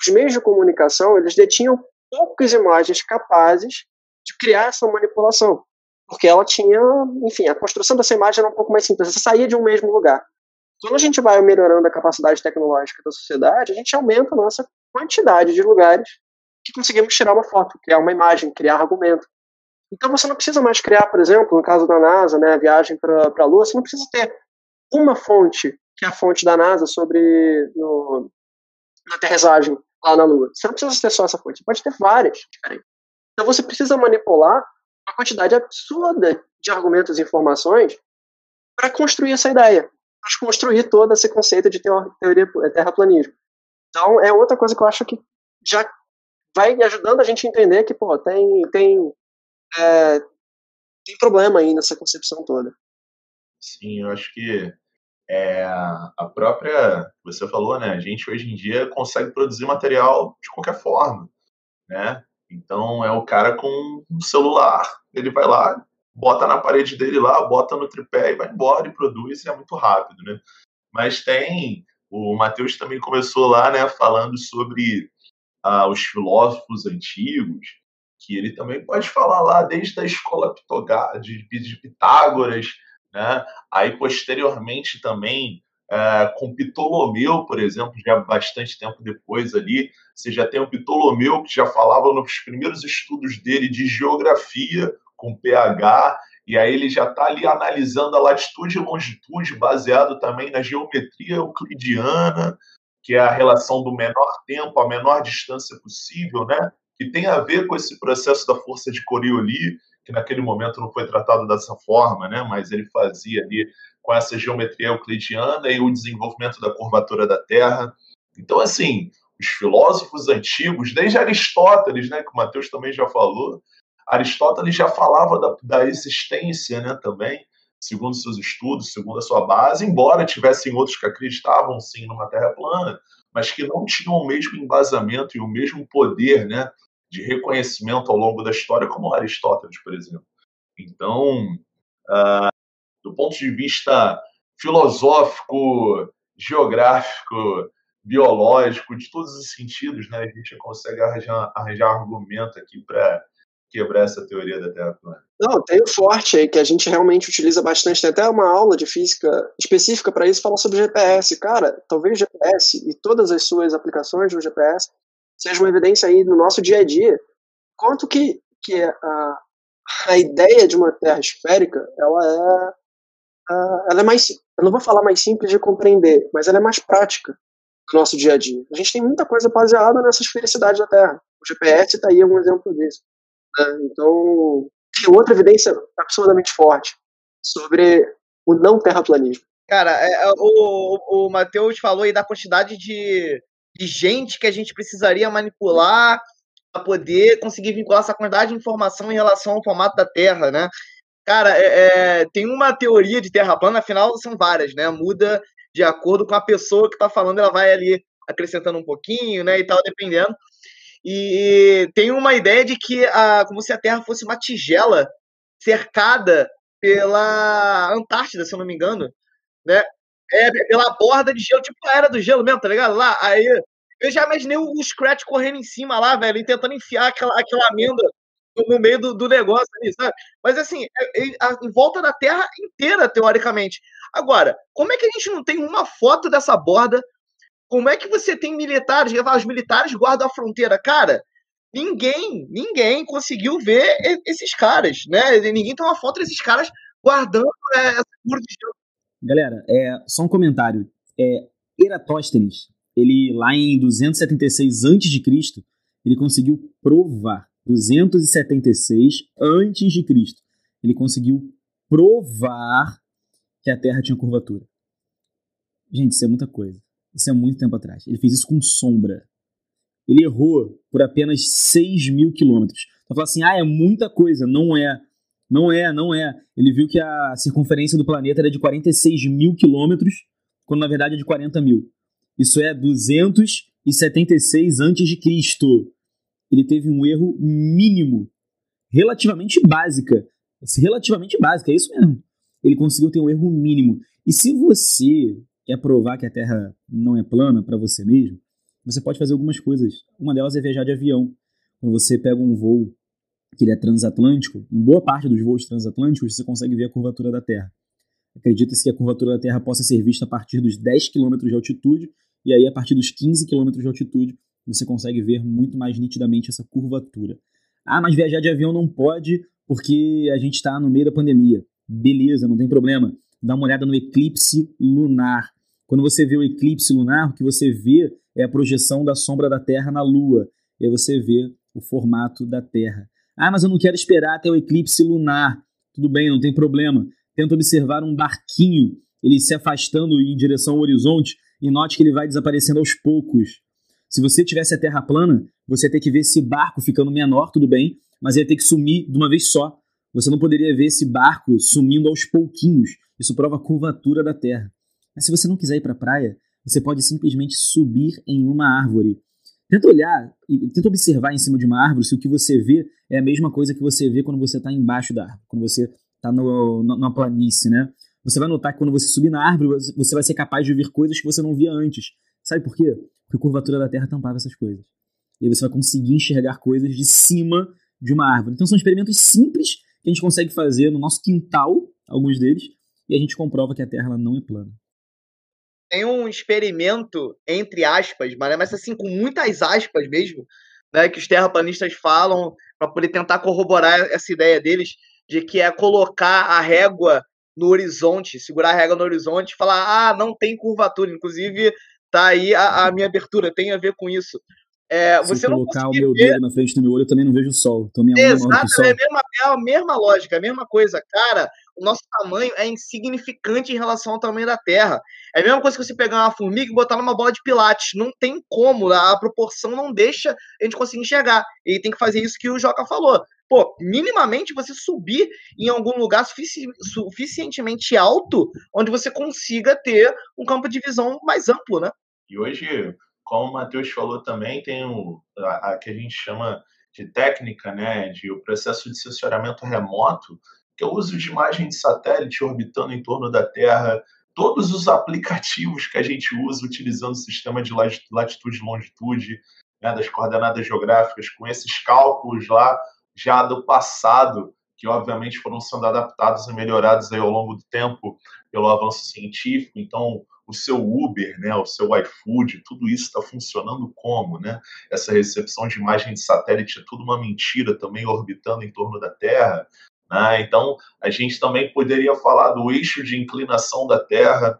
os meios de comunicação, eles detinham poucas imagens capazes de criar essa manipulação. Porque ela tinha, enfim, a construção dessa imagem era um pouco mais simples, você saía de um mesmo lugar. Quando a gente vai melhorando a capacidade tecnológica da sociedade, a gente aumenta a nossa quantidade de lugares que conseguimos tirar uma foto, criar uma imagem, criar argumento. Então você não precisa mais criar, por exemplo, no caso da NASA, né, a viagem para a Lua, você não precisa ter uma fonte, que é a fonte da NASA sobre no, na aterrissagem lá na Lua. Você não precisa ter só essa fonte, pode ter várias diferentes. Então você precisa manipular uma quantidade absurda de argumentos e informações para construir essa ideia, para construir todo esse conceito de teoria é, terraplanismo. Então é outra coisa que eu acho que já vai ajudando a gente a entender que pô, tem tem é, tem problema aí nessa concepção toda. Sim, eu acho que é, a própria, você falou, né? A gente hoje em dia consegue produzir material de qualquer forma, né? Então é o cara com um celular, ele vai lá, bota na parede dele lá, bota no tripé e vai embora e produz, e é muito rápido, né? Mas tem, o Matheus também começou lá, né, falando sobre ah, os filósofos antigos, que ele também pode falar lá desde a escola de, Pitágoras, né? Aí, posteriormente, também, é, com Ptolomeu, por exemplo, já bastante tempo depois ali, você já tem o Ptolomeu, que já falava nos primeiros estudos dele de geografia, com pH, e aí ele já está ali analisando a latitude e longitude, baseado também na geometria euclidiana, que é a relação do menor tempo, a menor distância possível, né? que tem a ver com esse processo da força de Coriolis, que naquele momento não foi tratado dessa forma, né? mas ele fazia ali com essa geometria euclidiana e o desenvolvimento da curvatura da Terra. Então, assim, os filósofos antigos, desde Aristóteles, né, que o Mateus também já falou, Aristóteles já falava da, da existência né, também, segundo seus estudos, segundo a sua base, embora tivessem outros que acreditavam sim numa Terra plana, mas que não tinham o mesmo embasamento e o mesmo poder né, de reconhecimento ao longo da história, como Aristóteles, por exemplo. Então, uh, do ponto de vista filosófico, geográfico, biológico, de todos os sentidos, né, a gente consegue arranjar, arranjar argumento aqui para quebrar essa teoria da Terra plana. Não, tem o forte aí que a gente realmente utiliza bastante. Tem até uma aula de física específica para isso, fala sobre GPS. Cara, talvez o GPS e todas as suas aplicações do GPS seja uma evidência aí no nosso dia a dia, quanto que, que a, a ideia de uma Terra esférica, ela é, ela é mais, eu não vou falar mais simples de compreender, mas ela é mais prática no nosso dia a dia. A gente tem muita coisa baseada nessa esfericidade da Terra. O GPS está aí um exemplo disso. Né? Então, tem outra evidência absurdamente forte sobre o não terraplanismo. Cara, é, é o, o Matheus falou aí da quantidade de de gente que a gente precisaria manipular para poder conseguir vincular essa quantidade de informação em relação ao formato da Terra, né? Cara, é, é, tem uma teoria de Terra plana, afinal são várias, né? Muda de acordo com a pessoa que está falando, ela vai ali acrescentando um pouquinho, né, e tal, dependendo. E tem uma ideia de que a, como se a Terra fosse uma tigela cercada pela Antártida, se eu não me engano, né? É, pela borda de gelo, tipo a era do gelo mesmo, tá ligado? Lá, aí eu já imaginei o Scratch correndo em cima lá, velho, e tentando enfiar aquela, aquela amenda no meio do, do negócio ali, sabe? Mas assim, é, é, em volta da Terra inteira, teoricamente. Agora, como é que a gente não tem uma foto dessa borda? Como é que você tem militares, os militares guardam a fronteira? Cara, ninguém, ninguém conseguiu ver esses caras, né? Ninguém tem uma foto desses caras guardando é, essa curva de gelo Galera, é, só um comentário. É, Eratóstenes, ele lá em 276 a.C., ele conseguiu provar 276 a.C. Ele conseguiu provar que a Terra tinha curvatura. Gente, isso é muita coisa. Isso é muito tempo atrás. Ele fez isso com sombra. Ele errou por apenas 6 mil quilômetros. Então fala assim, ah, é muita coisa. Não é. Não é, não é. Ele viu que a circunferência do planeta era de 46 mil quilômetros, quando na verdade é de 40 mil. Isso é 276 a.C. Ele teve um erro mínimo, relativamente básica. Relativamente básica, é isso mesmo. Ele conseguiu ter um erro mínimo. E se você quer provar que a Terra não é plana para você mesmo, você pode fazer algumas coisas. Uma delas é viajar de avião. Quando você pega um voo que ele é transatlântico, em boa parte dos voos transatlânticos você consegue ver a curvatura da Terra. Acredita-se que a curvatura da Terra possa ser vista a partir dos 10 km de altitude, e aí a partir dos 15 km de altitude você consegue ver muito mais nitidamente essa curvatura. Ah, mas viajar de avião não pode porque a gente está no meio da pandemia. Beleza, não tem problema. Dá uma olhada no eclipse lunar. Quando você vê o eclipse lunar, o que você vê é a projeção da sombra da Terra na Lua. E aí você vê o formato da Terra. Ah, mas eu não quero esperar até o eclipse lunar. Tudo bem, não tem problema. Tenta observar um barquinho, ele se afastando em direção ao horizonte e note que ele vai desaparecendo aos poucos. Se você tivesse a Terra plana, você ia ter que ver esse barco ficando menor, tudo bem, mas ia ter que sumir de uma vez só. Você não poderia ver esse barco sumindo aos pouquinhos. Isso prova a curvatura da Terra. Mas se você não quiser ir para a praia, você pode simplesmente subir em uma árvore. Tenta olhar e tenta observar em cima de uma árvore se o que você vê é a mesma coisa que você vê quando você está embaixo da árvore, quando você está na planície, né? Você vai notar que quando você subir na árvore, você vai ser capaz de ver coisas que você não via antes. Sabe por quê? Porque a curvatura da Terra tampava essas coisas. E aí você vai conseguir enxergar coisas de cima de uma árvore. Então são experimentos simples que a gente consegue fazer no nosso quintal, alguns deles, e a gente comprova que a Terra não é plana. Tem um experimento, entre aspas, mas assim, com muitas aspas mesmo, né, que os terraplanistas falam para poder tentar corroborar essa ideia deles de que é colocar a régua no horizonte, segurar a régua no horizonte e falar, ah, não tem curvatura. Inclusive, tá aí a, a minha abertura, tem a ver com isso. É, Se você colocar o meu ver... dedo na frente do meu olho, eu também não vejo o sol. Então minha Exato, é a, mesma, é a mesma lógica, a mesma coisa. Cara, o nosso tamanho é insignificante em relação ao tamanho da Terra. É a mesma coisa que você pegar uma formiga e botar numa bola de pilates. Não tem como, a proporção não deixa a gente conseguir enxergar. E tem que fazer isso que o Joca falou. Pô, minimamente você subir em algum lugar sufici suficientemente alto onde você consiga ter um campo de visão mais amplo, né? E hoje como o Matheus falou também, tem o a, a, que a gente chama de técnica, né, de o processo de sensoramento remoto, que é o uso de imagem de satélite orbitando em torno da Terra, todos os aplicativos que a gente usa utilizando o sistema de latitude e longitude, né, das coordenadas geográficas, com esses cálculos lá já do passado, que obviamente foram sendo adaptados e melhorados aí ao longo do tempo pelo avanço científico. Então, o seu Uber, né, o seu iFood, tudo isso está funcionando como, né? Essa recepção de imagem de satélite é tudo uma mentira também orbitando em torno da Terra. Né? Então, a gente também poderia falar do eixo de inclinação da Terra.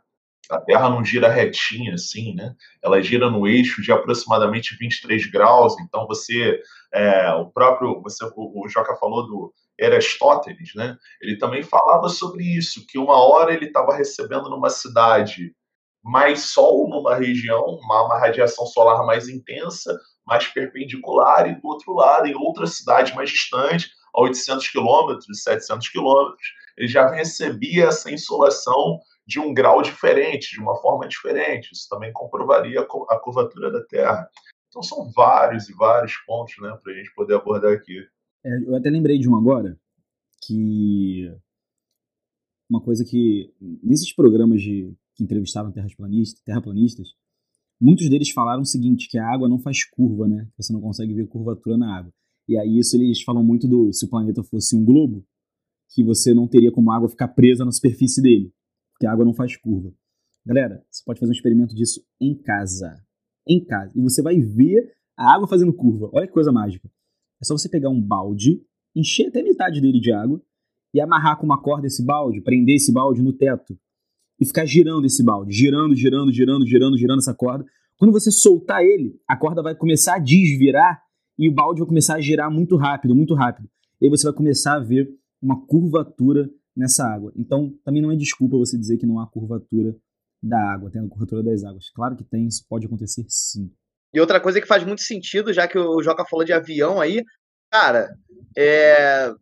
A Terra não gira retinha assim, né? Ela gira no eixo de aproximadamente 23 graus. Então, você, é, o próprio, você, o, o Joca falou do Aristóteles, né? Ele também falava sobre isso, que uma hora ele estava recebendo numa cidade mais sol numa região, uma, uma, radiação solar mais intensa, mais perpendicular, e do outro lado, em outra cidade mais distante, a 800 quilômetros, 700 quilômetros, ele já recebia essa insolação de um grau diferente, de uma forma diferente. Isso também comprovaria a curvatura da Terra. Então são vários e vários pontos né, para a gente poder abordar aqui. É, eu até lembrei de um agora, que uma coisa que nesses programas de que entrevistavam terraplanistas, terraplanistas, muitos deles falaram o seguinte, que a água não faz curva, né? Você não consegue ver curvatura na água. E aí isso eles falam muito do se o planeta fosse um globo, que você não teria como a água ficar presa na superfície dele, porque a água não faz curva. Galera, você pode fazer um experimento disso em casa. Em casa. E você vai ver a água fazendo curva. Olha que coisa mágica. É só você pegar um balde, encher até metade dele de água e amarrar com uma corda esse balde, prender esse balde no teto e ficar girando esse balde, girando, girando, girando, girando, girando essa corda. Quando você soltar ele, a corda vai começar a desvirar e o balde vai começar a girar muito rápido, muito rápido. E aí você vai começar a ver uma curvatura nessa água. Então, também não é desculpa você dizer que não há curvatura da água, tem a curvatura das águas. Claro que tem, isso pode acontecer sim. E outra coisa que faz muito sentido, já que o Joca falou de avião aí, cara, é,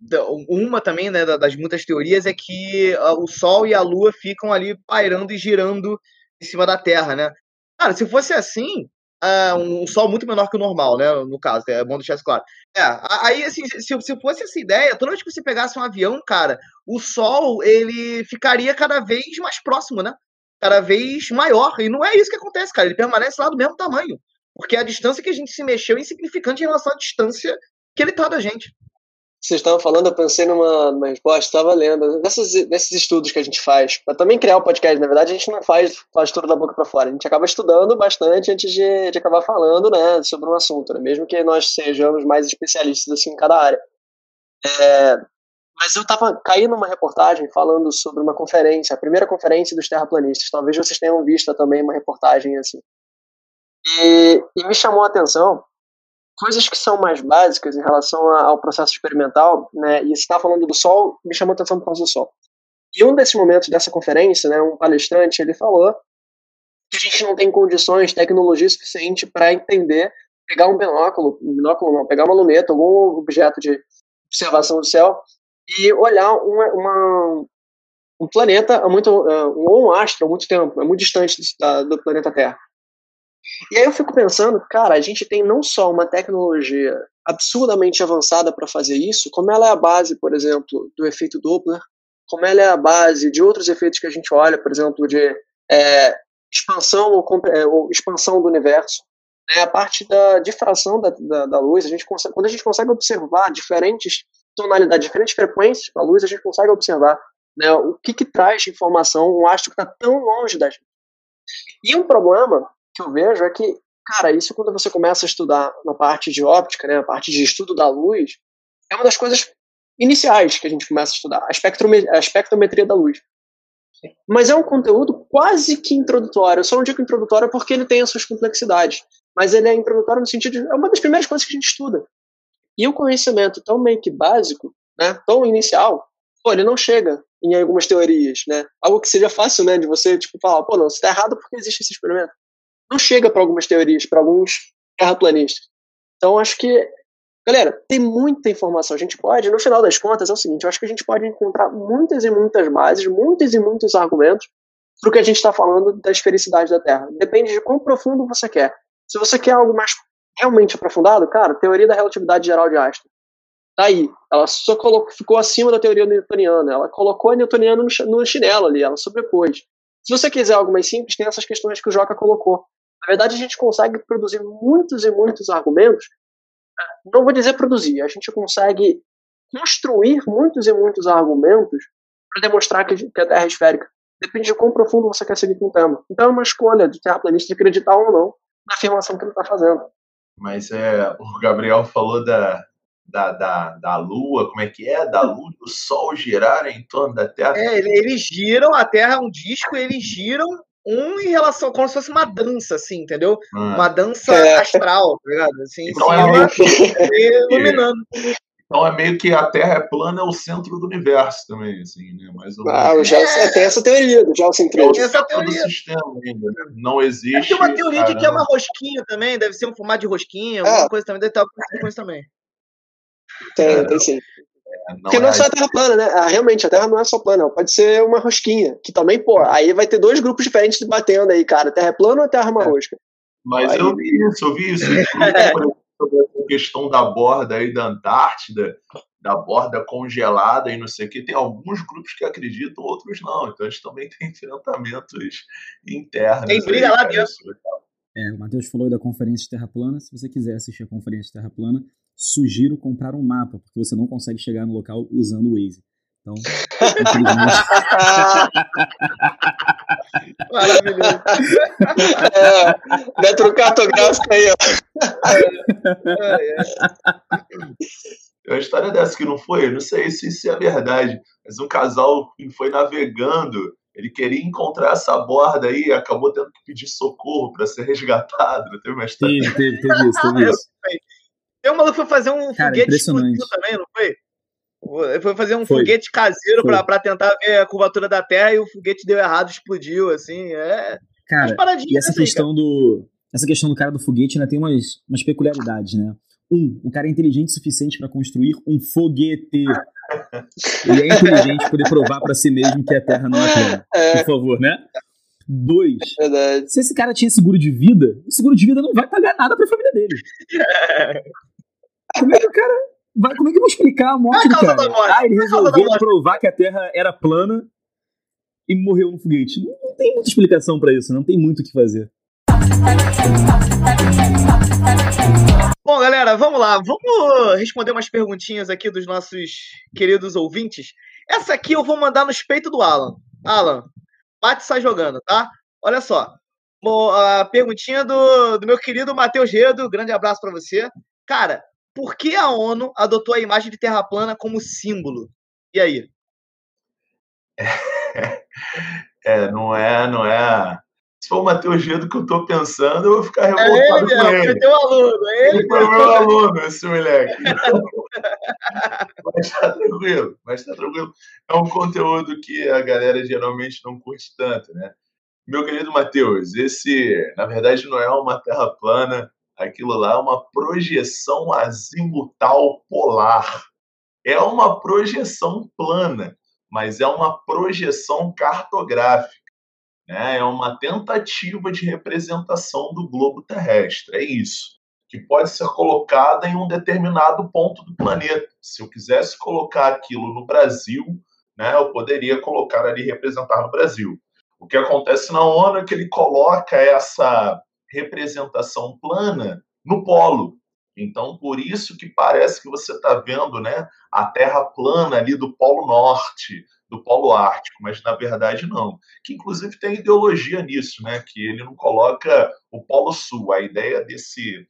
uma também né, das muitas teorias é que o Sol e a Lua ficam ali pairando e girando em cima da Terra, né? Cara, se fosse assim, uh, um Sol muito menor que o normal, né? No caso, é bom deixar isso claro. É, aí, assim, se, se fosse essa ideia, toda vez que você pegasse um avião, cara, o Sol, ele ficaria cada vez mais próximo, né? Cada vez maior. E não é isso que acontece, cara. Ele permanece lá do mesmo tamanho. Porque a distância que a gente se mexeu é insignificante em relação à distância que ele tá da gente. Vocês estavam falando, eu pensei numa, numa resposta, estava lendo, desses, desses estudos que a gente faz, para também criar o um podcast, na verdade, a gente não faz, faz tudo da boca para fora, a gente acaba estudando bastante antes de, de acabar falando né, sobre um assunto, né, mesmo que nós sejamos mais especialistas assim, em cada área. É, mas eu estava caindo numa reportagem falando sobre uma conferência, a primeira conferência dos terraplanistas, talvez vocês tenham visto também uma reportagem assim. E, e me chamou a atenção coisas que são mais básicas em relação ao processo experimental, né? E você está falando do Sol, me chamou a atenção por causa do Sol. E um desses momentos dessa conferência, né, um palestrante, ele falou que a gente não tem condições, tecnologia suficiente para entender, pegar um binóculo, um binóculo não, pegar uma luneta, algum objeto de observação do céu e olhar uma, uma um planeta muito, ou um astro há muito tempo, é muito distante do, do planeta Terra. E aí eu fico pensando, cara, a gente tem não só uma tecnologia absurdamente avançada para fazer isso, como ela é a base, por exemplo, do efeito Doppler, como ela é a base de outros efeitos que a gente olha, por exemplo, de é, expansão ou, é, ou, expansão do universo, é a parte da difração da, da, da, luz, a gente consegue, quando a gente consegue observar diferentes tonalidades, diferentes frequências da luz, a gente consegue observar né, o que, que traz de informação um astro que está tão longe da gente. E um problema que eu vejo é que, cara, isso quando você começa a estudar na parte de óptica, né, a parte de estudo da luz, é uma das coisas iniciais que a gente começa a estudar, a, espectrometria, a espectrometria da luz. Mas é um conteúdo quase que introdutório. Eu só não digo introdutório porque ele tem as suas complexidades. Mas ele é introdutório no sentido de. É uma das primeiras coisas que a gente estuda. E o conhecimento tão meio que básico, né, tão inicial, pô, ele não chega em algumas teorias, né? Algo que seja fácil, né, de você, tipo, falar, pô, não, você está errado porque existe esse experimento não chega para algumas teorias, para alguns terraplanistas. Então, acho que, galera, tem muita informação. A gente pode, no final das contas, é o seguinte: eu acho que a gente pode encontrar muitas e muitas bases, muitos e muitos argumentos para o que a gente está falando da esfericidade da Terra. Depende de quão profundo você quer. Se você quer algo mais realmente aprofundado, cara, teoria da relatividade geral de Einstein. Tá aí. Ela só colocou, ficou acima da teoria newtoniana. Ela colocou a newtoniana no, no chinelo ali, ela sobrepôs. Se você quiser algo mais simples, tem essas questões que o Joca colocou. Na verdade, a gente consegue produzir muitos e muitos argumentos. Não vou dizer produzir, a gente consegue construir muitos e muitos argumentos para demonstrar que a Terra é esférica. Depende de quão profundo você quer seguir com o tema. Então é uma escolha do terraplanista de acreditar ou não na afirmação que ele está fazendo. Mas é, o Gabriel falou da, da, da, da Lua, como é que é? Da Lua e do Sol girarem em torno da Terra. É, eles giram, a Terra é um disco, eles giram um em relação, como se fosse uma dança, assim, entendeu? Hum. Uma dança é. astral, tá ligado? Assim, então é cima, iluminando. Então é meio que a Terra é plana, é o centro do universo também, assim, né? Mais ou ah, menos. Ah, é. tem essa teoria do geocentrismo. Tem essa teoria. Do sistema ainda. Né? Não existe. Tem uma teoria caramba. de que é uma rosquinha também, deve ser um formato de rosquinha, alguma é. coisa também, deve ter alguma coisa também. Tem, é. tem sim. Não Porque não é só a Terra plana, né? Ah, realmente, a Terra não é só plana, pode ser uma rosquinha. Que também, pô, aí vai ter dois grupos diferentes batendo aí, cara. Terra é plana ou Terra é uma é. rosca? Mas aí... eu vi isso, eu vi isso. sobre a questão da borda aí da Antártida, da borda congelada e não sei o que. Tem alguns grupos que acreditam, outros não. Então a gente também tem enfrentamentos internos. Tem briga lá dentro. É, o Matheus falou aí da conferência de Terra Plana. Se você quiser assistir a conferência de Terra Plana, sugiro comprar um mapa, porque você não consegue chegar no local usando o Waze. Então, infelizmente. Maravilhoso. É, metro cartográfico aí, ó. É, é. Uma história dessa que não foi, não sei se isso é verdade, mas um casal foi navegando, ele queria encontrar essa borda aí, acabou tendo que pedir socorro para ser resgatado. Não teve uma história? Teve, teve, teve isso, teve isso. Tem um maluco foi fazer um Cara, foguete também, não foi? Foi fazer um foi. foguete caseiro para tentar ver a curvatura da Terra e o foguete deu errado, explodiu, assim. É. Cara, e essa assim, questão cara. do. Essa questão do cara do foguete né, tem umas, umas peculiaridades, né? Um, o cara é inteligente o suficiente para construir um foguete. Ele é inteligente poder provar para si mesmo que a Terra não é plana. É. Por favor, né? Dois. Verdade. Se esse cara tinha seguro de vida, o seguro de vida não vai pagar nada para a família dele. Como é que o cara. Vai, como é que eu vou explicar a morte é a do cara? Ah, ele resolveu provar que a Terra era plana e morreu no foguete. Não, não tem muita explicação para isso, não tem muito o que fazer. Bom, galera, vamos lá. Vamos responder umas perguntinhas aqui dos nossos queridos ouvintes. Essa aqui eu vou mandar no peito do Alan. Alan, bate e sai jogando, tá? Olha só. A perguntinha do, do meu querido Matheus Redo. Grande abraço para você. Cara, por que a ONU adotou a imagem de Terra plana como símbolo? E aí? É, não é, não é. Se for uma teoria do que eu estou pensando, eu vou ficar revoltado é ele, com ele. Foi teu aluno, é ele. Foi meu aluno, esse moleque. mas tá tranquilo, mas tá tranquilo. É um conteúdo que a galera geralmente não curte tanto, né? Meu querido Matheus, esse, na verdade, não é uma terra plana, Aquilo lá é uma projeção azimutal polar. É uma projeção plana. mas é uma projeção cartográfica. Né? É uma tentativa de representação do globo terrestre. É isso. Que pode ser colocada em um determinado ponto do planeta. Se eu quisesse colocar aquilo no Brasil, né, eu poderia colocar ali representar no Brasil. O que acontece na ONU é que ele coloca essa representação plana no polo. Então, por isso que parece que você está vendo né, a Terra plana ali do Polo Norte, do Polo Ártico, mas na verdade não. Que inclusive tem ideologia nisso, né? Que ele não coloca o Polo Sul. A ideia desse,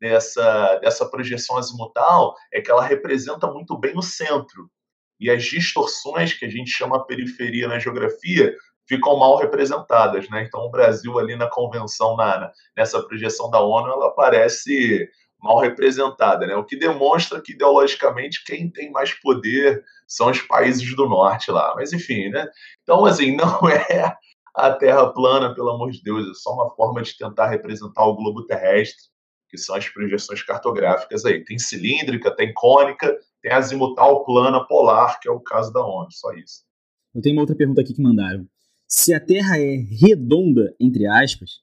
dessa, dessa projeção azimutal é que ela representa muito bem o centro. E as distorções que a gente chama periferia na geografia ficam mal representadas, né? Então o Brasil ali na convenção, na, nessa projeção da ONU, ela aparece mal representada, né? O que demonstra que ideologicamente quem tem mais poder são os países do norte lá. Mas enfim, né? Então assim, não é a Terra plana, pelo amor de Deus, é só uma forma de tentar representar o globo terrestre, que são as projeções cartográficas aí. Tem cilíndrica, tem cônica, tem azimutal plana polar, que é o caso da ONU, só isso. Eu tenho uma outra pergunta aqui que mandaram. Se a Terra é redonda, entre aspas,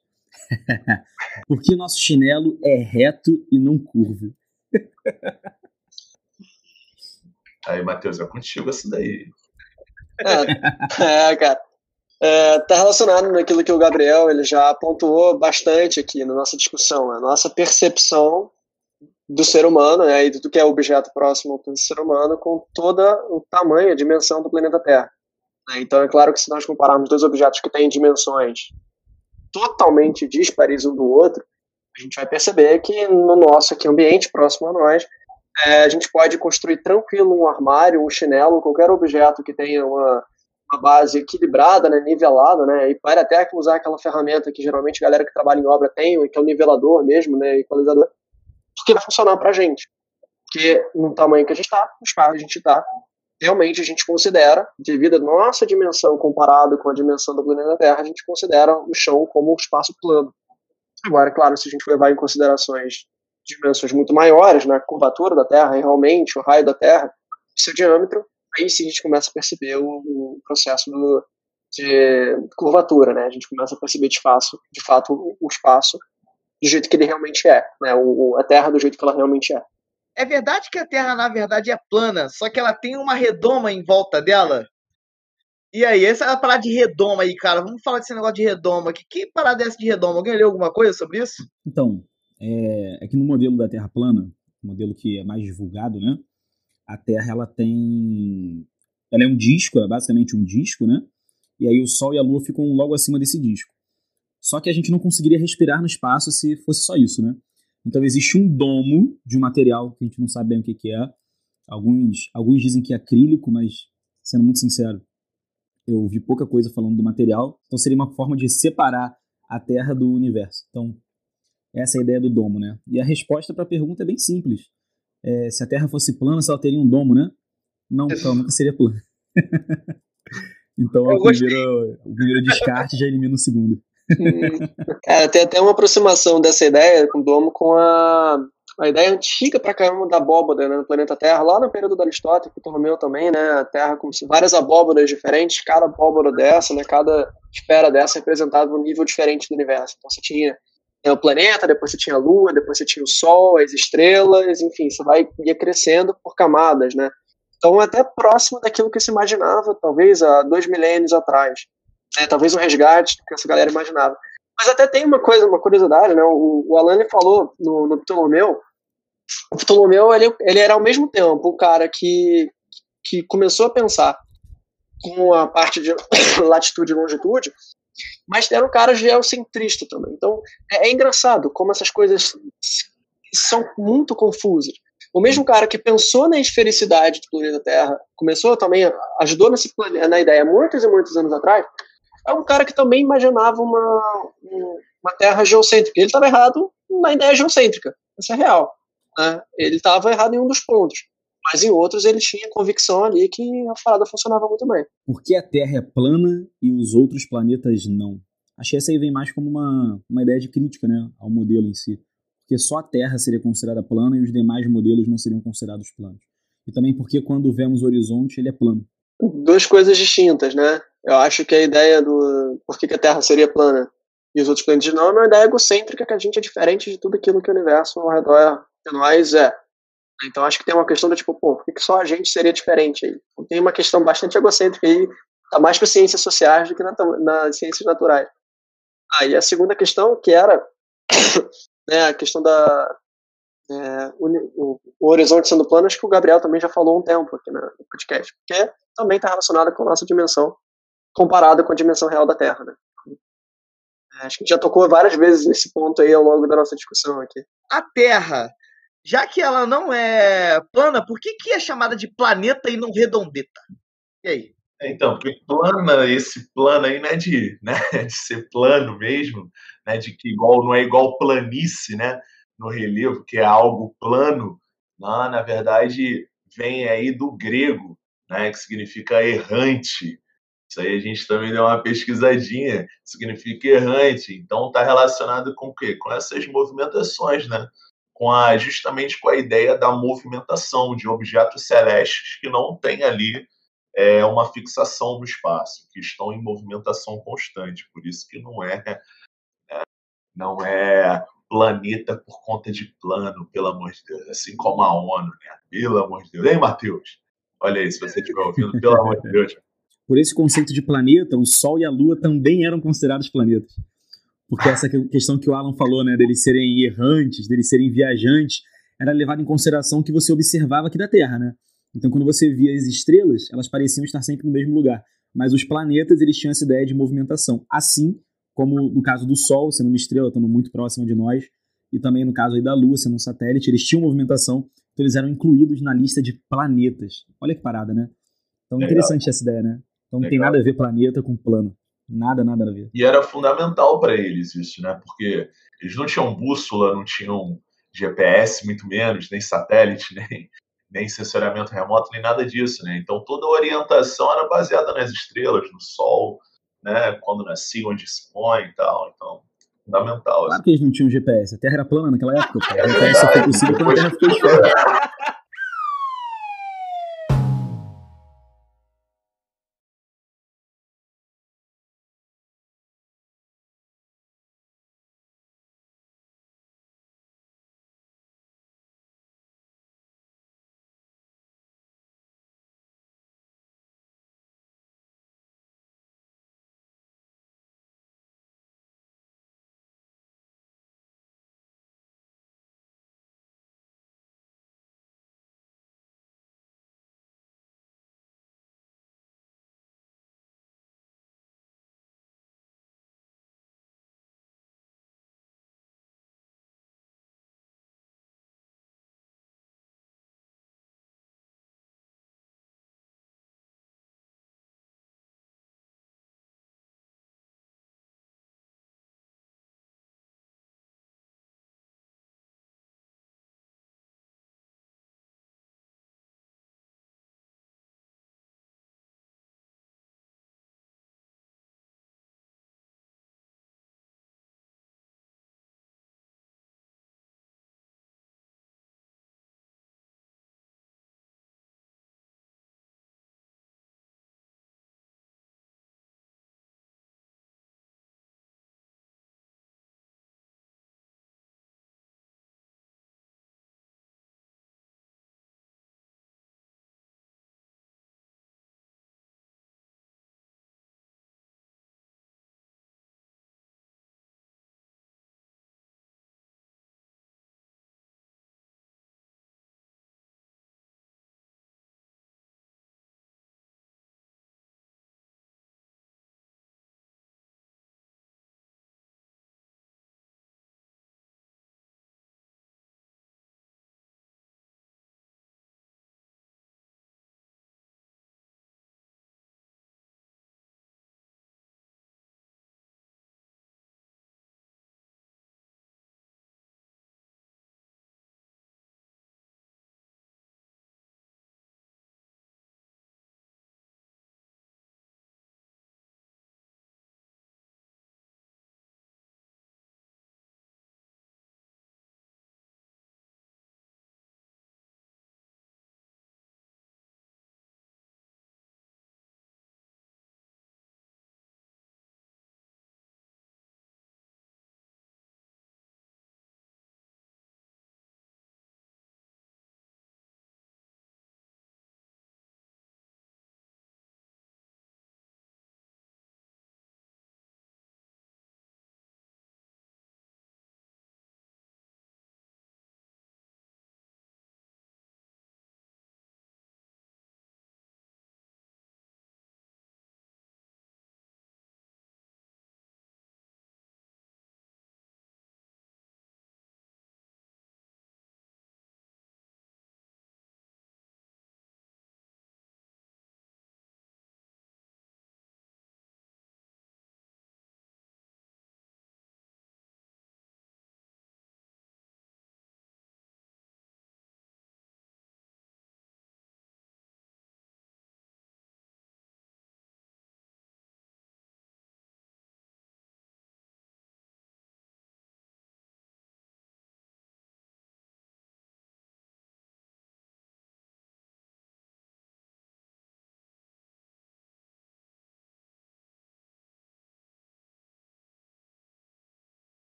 por que nosso chinelo é reto e não curvo? Aí, Matheus, é contigo essa daí. É, é cara. É, tá relacionado naquilo que o Gabriel ele já pontuou bastante aqui na nossa discussão, a nossa percepção do ser humano, né, e do que é objeto próximo do ser humano, com toda o tamanho, a dimensão do planeta Terra. Né? Então, é claro que se nós compararmos dois objetos que têm dimensões totalmente díspares um do outro, a gente vai perceber que no nosso aqui ambiente, próximo a nós, é, a gente pode construir tranquilo um armário, um chinelo, qualquer objeto que tenha uma, uma base equilibrada, né, nivelada, né, e pode até usar aquela ferramenta que geralmente a galera que trabalha em obra tem, que é o nivelador mesmo, né, equalizador, que vai funcionar para a gente. Porque no tamanho que a gente está, no espaço que a gente está, realmente a gente considera, devido à nossa dimensão comparado com a dimensão do planeta Terra, a gente considera o chão como um espaço plano. Agora, claro, se a gente levar em considerações dimensões muito maiores, né, curvatura da Terra, realmente, o raio da Terra, seu diâmetro, aí sim a gente começa a perceber o, o processo do, de curvatura, né? A gente começa a perceber de, fato, de fato o, espaço do jeito que ele realmente é, né? O, a Terra do jeito que ela realmente é. É verdade que a Terra, na verdade, é plana, só que ela tem uma redoma em volta dela? E aí, essa é parada de redoma aí, cara. Vamos falar desse negócio de redoma. Que, que parada é essa de redoma? Alguém leu alguma coisa sobre isso? Então, é, é que no modelo da Terra plana, modelo que é mais divulgado, né? A Terra, ela tem... Ela é um disco, é basicamente um disco, né? E aí o Sol e a Lua ficam logo acima desse disco. Só que a gente não conseguiria respirar no espaço se fosse só isso, né? Então existe um domo de um material que a gente não sabe bem o que, que é. Alguns, alguns dizem que é acrílico, mas sendo muito sincero, eu vi pouca coisa falando do material. Então seria uma forma de separar a Terra do universo. Então essa é a ideia do domo, né? E a resposta para a pergunta é bem simples. É, se a Terra fosse plana, se ela teria um domo, né? Não, então nunca seria plana. então o primeiro, o primeiro descarte já elimina o segundo. Cara, tem até uma aproximação dessa ideia com o Domo com a, a ideia antiga pra caramba da abóbora né, no planeta Terra, lá no período do Aristóteles, Ptolomeu também, né? A Terra como se várias abóboras diferentes, cada abóbora dessa, né? Cada esfera dessa representava um nível diferente do universo. Então você tinha né, o planeta, depois você tinha a Lua, depois você tinha o Sol, as estrelas, enfim, você vai ia crescendo por camadas, né? Então até próximo daquilo que se imaginava, talvez há dois milênios atrás né, talvez um resgate que essa galera imaginava. Mas até tem uma coisa, uma curiosidade, né? O, o Alan falou no, no Ptolomeu. O Ptolomeu ele, ele era ao mesmo tempo o cara que, que começou a pensar com a parte de latitude e longitude, mas era um cara geocentrista também. Então é, é engraçado como essas coisas são muito confusas. O mesmo cara que pensou na esfericidade do planeta Terra, começou também, ajudou nesse, na ideia muitos e muitos anos atrás, é um cara que também imaginava uma, uma Terra geocêntrica. Ele estava errado na ideia geocêntrica, isso é real. Né? Ele estava errado em um dos pontos, mas em outros ele tinha convicção ali que a parada funcionava muito bem. Por que a Terra é plana e os outros planetas não? Achei que essa aí vem mais como uma, uma ideia de crítica né, ao modelo em si. Porque só a Terra seria considerada plana e os demais modelos não seriam considerados planos. E também porque quando vemos o horizonte, ele é plano. Duas coisas distintas, né? Eu acho que a ideia do por que, a Terra seria plana e os outros planetas não é uma ideia egocêntrica que a gente é diferente de tudo aquilo que o universo ao redor de nós é. Então acho que tem uma questão do tipo, pô, por que, só a gente seria diferente aí? Tem uma questão bastante egocêntrica aí, tá mais para ciências sociais do que na, nas ciências naturais. Aí ah, a segunda questão, que era né, a questão da é, o, o, horizonte sendo plano, acho que o Gabriel também já falou um tempo aqui no podcast, porque também está relacionada com a nossa dimensão, comparada com a dimensão real da Terra, né? É, acho que a gente já tocou várias vezes nesse ponto aí ao longo da nossa discussão aqui. A Terra, já que ela não é plana, por que, que é chamada de planeta e não redondeta? E aí? É, então, porque plana, esse plano aí, né, de, né, de ser plano mesmo, né, de que igual não é igual planície, né, no relevo, que é algo plano, não, na verdade vem aí do grego, né, que significa errante. Isso aí a gente também deu uma pesquisadinha, significa errante. Então está relacionado com o quê? Com essas movimentações, né? Com a, justamente com a ideia da movimentação de objetos celestes que não tem ali é, uma fixação no espaço, que estão em movimentação constante. Por isso que não é, é não é planeta por conta de plano, pelo amor de Deus. Assim como a ONU, né? Pelo amor de Deus. Hein, Matheus? Olha aí, se você estiver ouvindo, pelo amor de Deus. Por esse conceito de planeta, o Sol e a Lua também eram considerados planetas. Porque essa questão que o Alan falou, né, deles serem errantes, deles serem viajantes, era levado em consideração que você observava aqui da Terra, né? Então, quando você via as estrelas, elas pareciam estar sempre no mesmo lugar. Mas os planetas, eles tinham essa ideia de movimentação. Assim como no caso do Sol, sendo uma estrela, estando muito próxima de nós, e também no caso aí da Lua, sendo um satélite, eles tinham movimentação, então eles eram incluídos na lista de planetas. Olha que parada, né? Então, Legal. interessante essa ideia, né? Então, não Legal. tem nada a ver planeta com plano. Nada, nada a ver. E era fundamental para eles isso, né? Porque eles não tinham bússola, não tinham GPS, muito menos, nem satélite, nem, nem sensoriamento remoto, nem nada disso, né? Então toda a orientação era baseada nas estrelas, no Sol, né? Quando nascia, onde se põe e tal. Então, fundamental. Claro assim. que eles não tinham GPS. A Terra era plana naquela época. A GPS só foi possível quando a Terra ficou esfera.